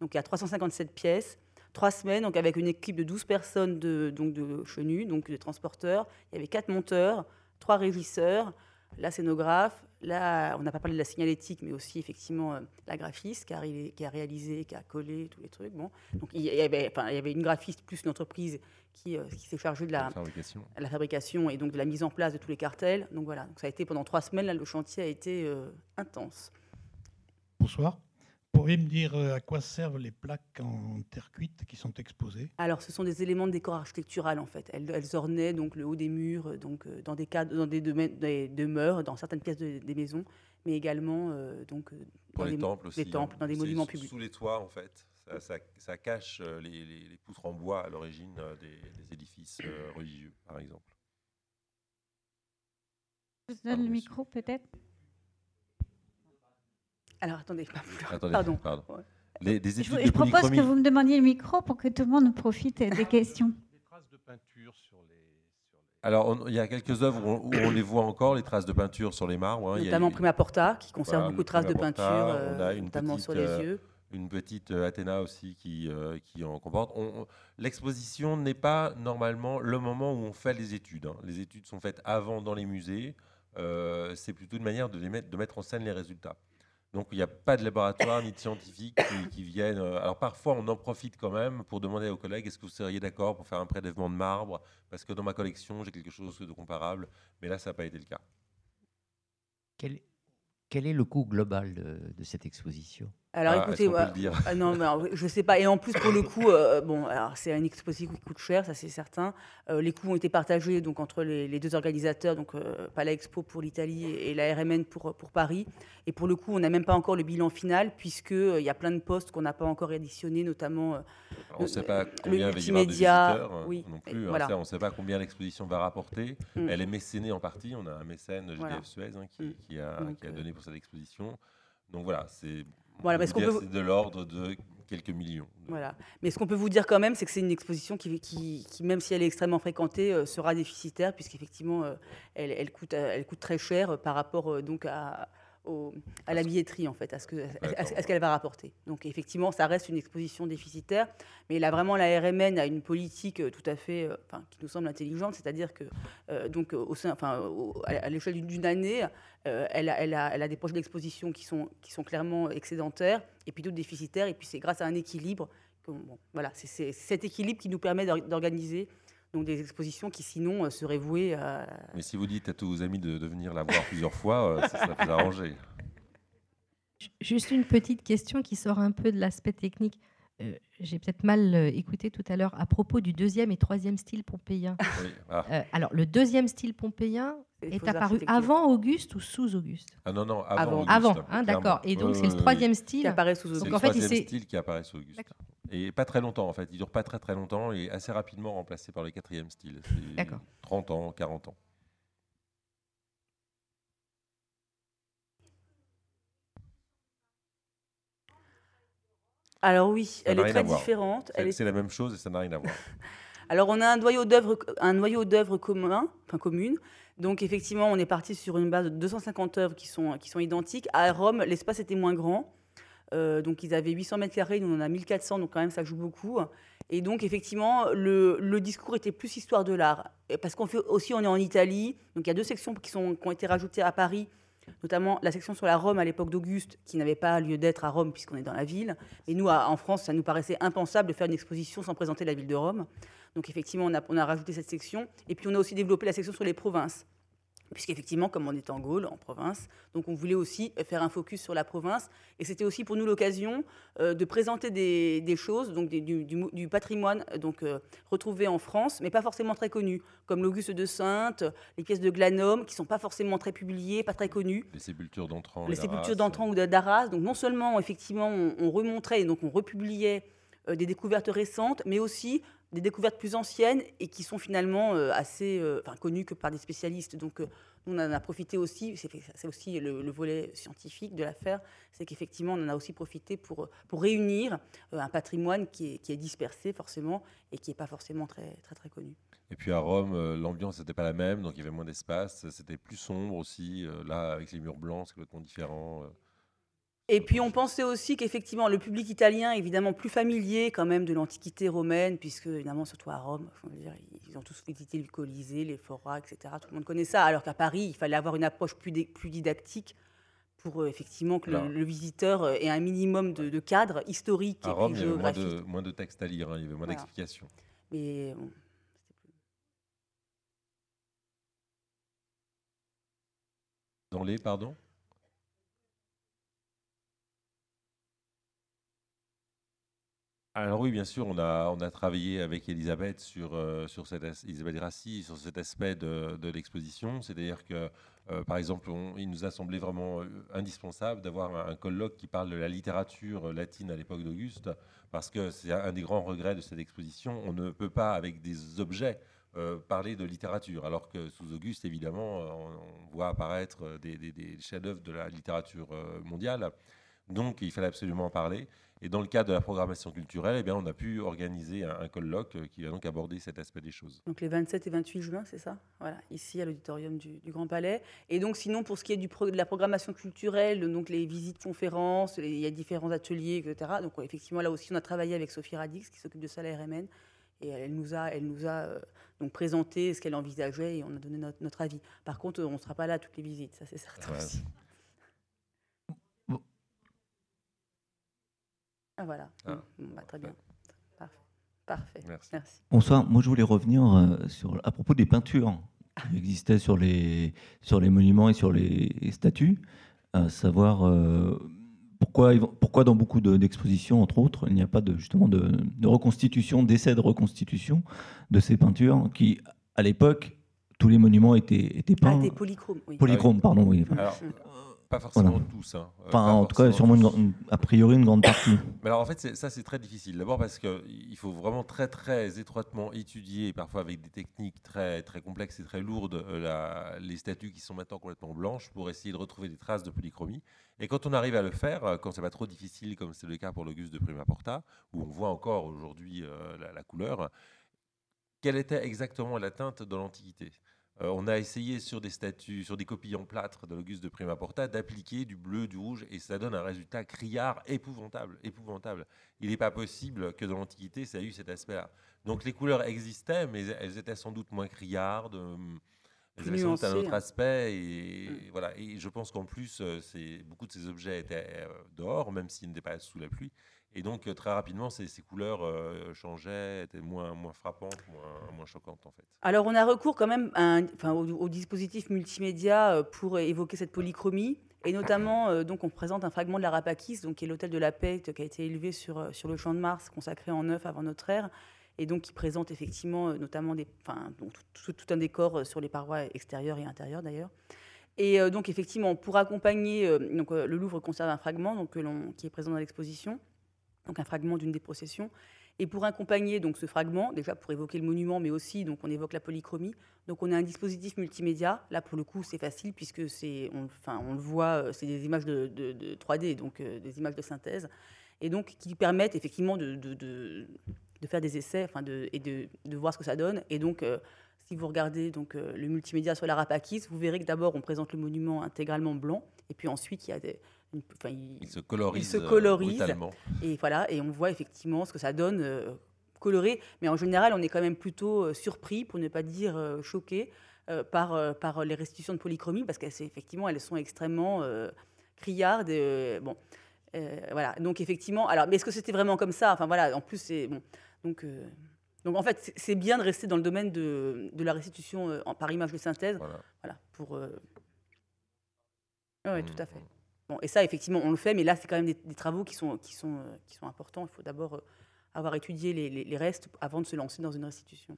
Donc il y a 357 pièces trois semaines, donc avec une équipe de 12 personnes de, donc de chenus, donc de transporteurs. Il y avait quatre monteurs, trois régisseurs, la scénographe, là, on n'a pas parlé de la signalétique, mais aussi effectivement euh, la graphiste qui a, qui a, réalisé, qui a collé tous les trucs. Bon. Donc il y, avait, enfin, il y avait une graphiste plus une entreprise qui, euh, qui s'est chargée de la, fabrication. la, fabrication. et donc de la mise en place de tous les cartels. Donc voilà, donc ça a été pendant trois semaines, là, le chantier a été euh, intense. Bonsoir pourriez me dire euh, à quoi servent les plaques en terre cuite qui sont exposées? Alors, ce sont des éléments de décor architectural en fait. Elles, elles ornaient donc le haut des murs, euh, donc euh, dans des cadres, dans des, demeures, dans certaines pièces des maisons, mais également donc dans les temples aussi. temples, dans des monuments publics. Sous les toits en fait. Ça, cache les, poutres en bois à l'origine des, édifices religieux, par exemple. Je vous donne le micro peut-être? Alors attendez, pardon. pardon. Les, des études Je, de je propose polychromie. que vous me demandiez le micro pour que tout le monde profite des questions. Des traces de peinture sur les. sur les- Alors, on- il y a quelques œuvres où on, où on les voit encore, les traces de peinture sur les marbres. hein. Il y a- Notamment Prima Porta, qui conserve Voilà, beaucoup de traces de Prima peinture, Porta, euh, on a une notamment petite, sur les euh, yeux. une petite euh, Athéna aussi qui, euh, qui en comporte. On- on- L'exposition n'est pas normalement le moment où on fait les études. hein. Les études sont faites avant dans les musées. Euh, c'est plutôt une manière de, les mettre, de mettre en scène les résultats. Donc il n'y a pas de laboratoire ni de scientifiques qui, viennent. euh, Alors parfois on en profite quand même pour demander aux collègues est-ce que vous seriez d'accord pour faire un prélèvement de marbre? Parce que dans ma collection j'ai quelque chose de comparable. Mais là ça n'a pas été le cas. Quel, est le coût global de cette exposition? Alors Ah, écoutez, moi- dire ah non, mais alors, je sais pas. Et en plus, pour le coup, euh, bon, alors c'est une exposition qui coûte cher, ça c'est certain. Euh, les coûts ont été partagés donc entre les, les deux organisateurs, donc euh, Palais Expo pour l'Italie et, la RMN pour pour Paris. Et pour le coup, on n'a même pas encore le bilan final puisque euh, il y a plein de postes qu'on n'a pas encore éditionnés, notamment. euh, On ne sait pas combien il va y avoir de multimédia, visiteurs euh, oui, non et plus. hein. voilà. Ça, on ne sait pas combien l'exposition va rapporter. Mm. Elle est mécénée en partie. On a un mécène, GDF Voilà. Suez, hein, qui, Mm. qui a, Donc, qui a euh, donné pour cette exposition. Donc voilà, c'est Voilà, parce qu'on peut- c'est de l'ordre de quelques millions. Voilà. Mais ce qu'on peut vous dire quand même, c'est que c'est une exposition qui, qui, qui, même si elle est extrêmement fréquentée, euh, sera déficitaire, puisqu'effectivement, euh, elle, elle, coûte, euh, elle coûte très cher euh, par rapport donc à, au- à la billetterie, en fait, à ce qu'elle va rapporter. Donc effectivement, ça reste une exposition déficitaire, mais là, vraiment, la RMN a une politique euh, tout à fait, euh, enfin, qui nous semble intelligente, c'est-à-dire que, euh, donc, au sein, enfin, au- à l'échelle d'une- année, euh, elle, a, elle, a, elle a des projets d'exposition qui sont, qui sont clairement excédentaires et puis d'autres déficitaires. Et puis c'est grâce à un équilibre, que, bon, voilà, c'est cet équilibre qui nous permet d'or- d'organiser donc des expositions qui sinon euh, seraient vouées à... Mais si vous dites à tous vos amis de, de venir la voir plusieurs fois, euh, ça, ça peut arranger. Juste une petite question qui sort un peu de l'aspect technique. Euh, J'ai peut-être mal euh, écouté tout à l'heure à propos du deuxième et troisième style pompéien. Oui. Ah. Euh, alors, le deuxième style pompéien C'est est apparu avant Auguste ou sous Auguste? Ah non, non, Avant. avant. Hein, d'accord. Et donc, c'est le troisième qui style. apparaît sous C'est Auguste. le fait, il troisième style qui apparaît sous Auguste. Et pas très longtemps en fait. Il dure pas très très longtemps et assez rapidement remplacé par le quatrième style. C'est D'accord. 30 ans, 40 ans. Alors oui, Ça elle est très différente. C'est est c'est la même chose et ça n'a rien à voir. Alors, on a un noyau d'œuvres, un noyau d'œuvres commun, enfin commune. Donc, effectivement, on est parti sur une base de 250 œuvres qui sont, qui sont identiques. À Rome, l'espace était moins grand. Euh, donc, ils avaient 800 mètres carrés, nous en a 1400, donc quand même, ça joue beaucoup. Et donc, effectivement, le, discours était plus histoire de l'art. Parce qu'on fait aussi, on est en Italie, donc il y a deux sections qui, ont été rajoutées à Paris, notamment la section sur la Rome à l'époque d'Auguste, qui n'avait pas lieu d'être à Rome puisqu'on est dans la ville. Et nous, en France, ça nous paraissait impensable de faire une exposition sans présenter la ville de Rome. Donc effectivement, on a rajouté cette section. Et puis on a aussi développé la section sur les provinces. Puisqu'effectivement, comme on est en Gaule, en province, donc on voulait aussi faire un focus sur la province. Et c'était aussi pour nous l'occasion euh, de présenter des, des choses, donc des- du, du- du patrimoine euh, donc, euh, retrouvé en France, mais pas forcément très connu, comme l'Auguste de Sainte, les pièces de Glanum, qui sont pas forcément très publiées, pas très connues Les sépultures d'entrant. les sépultures d'Antran ou d'Arras. Donc non seulement effectivement on, on remontrait et donc on republiait euh, des découvertes récentes, mais aussi des découvertes plus anciennes et qui sont finalement euh, assez euh, connues que par des spécialistes. Donc euh, on en a profité aussi, c'est aussi le, le volet scientifique de l'affaire, c'est qu'effectivement on en a aussi profité pour, pour réunir un patrimoine qui est, qui est dispersé forcément et qui n'est pas forcément très très très connu. Et puis à Rome, l'ambiance n'était pas la même, donc il y avait moins d'espace. C'était plus sombre aussi. là, avec les murs blancs, c'est complètement différent. Et puis on pensait aussi qu'effectivement le public italien, évidemment plus familier quand même de l'Antiquité romaine, puisque évidemment surtout à Rome, ils ont tous visité le Colisée, les forats, etc. Tout le monde connaît ça. Alors qu'à Paris, il fallait avoir une approche plus, didactique pour euh, effectivement que le, visiteur euh, ait un minimum de, de cadre historique À et Rome, puis il y avait moins de, moins de textes à lire, hein, il y avait moins Voilà. d'explications. Mais bon, Dans les, pardon? Alors oui, bien sûr, on a, travaillé avec Elisabeth sur, euh, sur cet, as- Elisabeth Grassi, sur cet aspect de, l'exposition. C'est-à-dire que, euh, par exemple, il nous a semblé vraiment euh, indispensable d'avoir un, colloque qui parle de la littérature latine à l'époque d'Auguste, parce que c'est un des grands regrets de cette exposition. On ne peut pas, avec des objets, parler de littérature, alors que sous Auguste, évidemment, on, voit apparaître des, des- chefs-d'œuvre de la littérature mondiale. Donc, il fallait absolument en parler. Et dans le cadre de la programmation culturelle, eh bien, on a pu organiser un, colloque euh, qui va donc aborder cet aspect des choses. Donc les 27 et 28 juin, c'est ça? Voilà, ici à l'auditorium du, Grand Palais. Et donc sinon, pour ce qui est du de la programmation culturelle, donc les visites conférences, il y a différents ateliers, etc. Donc effectivement, là aussi, on a travaillé avec Sophie Radix, qui s'occupe de ça à la RMN. Et elle nous a, elle nous a euh, donc présenté ce qu'elle envisageait et on a donné notre, avis. Par contre, on ne sera pas là à toutes les visites, ça c'est certain aussi. Ah voilà, ah. Bah, très bien. Parfait. Merci. Bonsoir, moi je voulais revenir euh, sur, à propos des peintures qui existaient sur les, sur les monuments et sur les statues, à savoir euh, pourquoi, pourquoi dans beaucoup d'expositions, entre autres, il n'y a pas de, justement de, reconstitution, d'essai de reconstitution de ces peintures qui, à l'époque, tous les monuments étaient, étaient peints. Ah, étaient polychromes, oui. Polychromes, pardon, oui. Alors, pas forcément tous. Hein. Euh, enfin, en tout cas, sûrement a priori une grande partie. Mais alors en fait, ça c'est très difficile. D'abord parce qu'il faut vraiment très très étroitement étudier, parfois avec des techniques très très complexes et très lourdes, euh, la, les statues qui sont maintenant complètement blanches pour essayer de retrouver des traces de polychromie. Et quand on arrive à le faire, euh, quand c'est pas trop difficile, comme c'est le cas pour l'Auguste de Prima Porta, où on voit encore aujourd'hui la, la couleur, quelle était exactement la teinte de l'Antiquité? Euh, on a essayé sur des statues, sur des copies en plâtre de l'Auguste de Prima Porta, d'appliquer du bleu, du rouge, et ça donne un résultat criard épouvantable, épouvantable. Il n'est pas possible que dans l'Antiquité, ça ait eu cet aspect-là. Donc les couleurs existaient, mais elles étaient sans doute moins criardes. Euh, elles avaient sans doute un autre aspect. Et, mm. voilà. et je pense qu'en plus, euh, beaucoup de ces objets étaient dehors, même s'ils n'étaient pas sous la pluie. Et donc, euh, très rapidement, ces, couleurs euh, changeaient, étaient moins, moins frappantes, moins, moins, choquantes, en fait. Alors, on a recours quand même enfin, au, dispositif multimédia euh, pour évoquer cette polychromie. Et notamment, donc, on présente un fragment de la Rapakis, donc, qui est l'hôtel de la paix, qui a été élevé sur, sur le champ de Mars, consacré en neuf avant notre ère. Et donc, qui présente effectivement, notamment, des, enfin, tout, un décor sur les parois extérieures et intérieures, d'ailleurs. Et donc, effectivement, pour accompagner, donc, le Louvre conserve un fragment donc, qui est présent dans l'exposition donc un fragment d'une des processions. Et pour accompagner donc ce fragment, déjà pour évoquer le monument, mais aussi donc on évoque la polychromie. Donc on a un dispositif multimédia. Là pour le coup c'est facile puisque c'est, on, enfin on le voit, euh, c'est des images de, 3D, donc euh, des images de synthèse, et donc qui permettent effectivement de, faire des essais, enfin et de, voir ce que ça donne. Et donc euh, si vous regardez donc le multimédia sur la Rapakis, vous verrez que d'abord on présente le monument intégralement blanc, et puis ensuite il y a des il, se colorise, il se colorise et voilà, et on voit effectivement ce que ça donne euh, coloré. Mais en général, on est quand même plutôt euh, surpris, pour ne pas dire euh, choqué, par, par les restitutions de polychromie, parce qu'effectivement, elles sont extrêmement criardes. bon, voilà. Donc effectivement, alors, mais est-ce que c'était vraiment comme ça? Enfin voilà, en plus c'est bon. Donc donc en fait, c'est bien de rester dans le domaine de, de la restitution par image de synthèse. Voilà. pour. Oui, tout à fait. Bon, et ça, effectivement, on le fait, mais là, c'est quand même des, travaux qui sont, qui, sont, euh, qui sont importants. Il faut d'abord euh, avoir étudié les, les, restes avant de se lancer dans une restitution.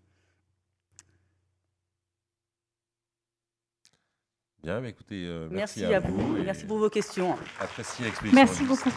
Bien, mais écoutez, euh, merci, à, vous. Merci pour vos questions. Merci beaucoup.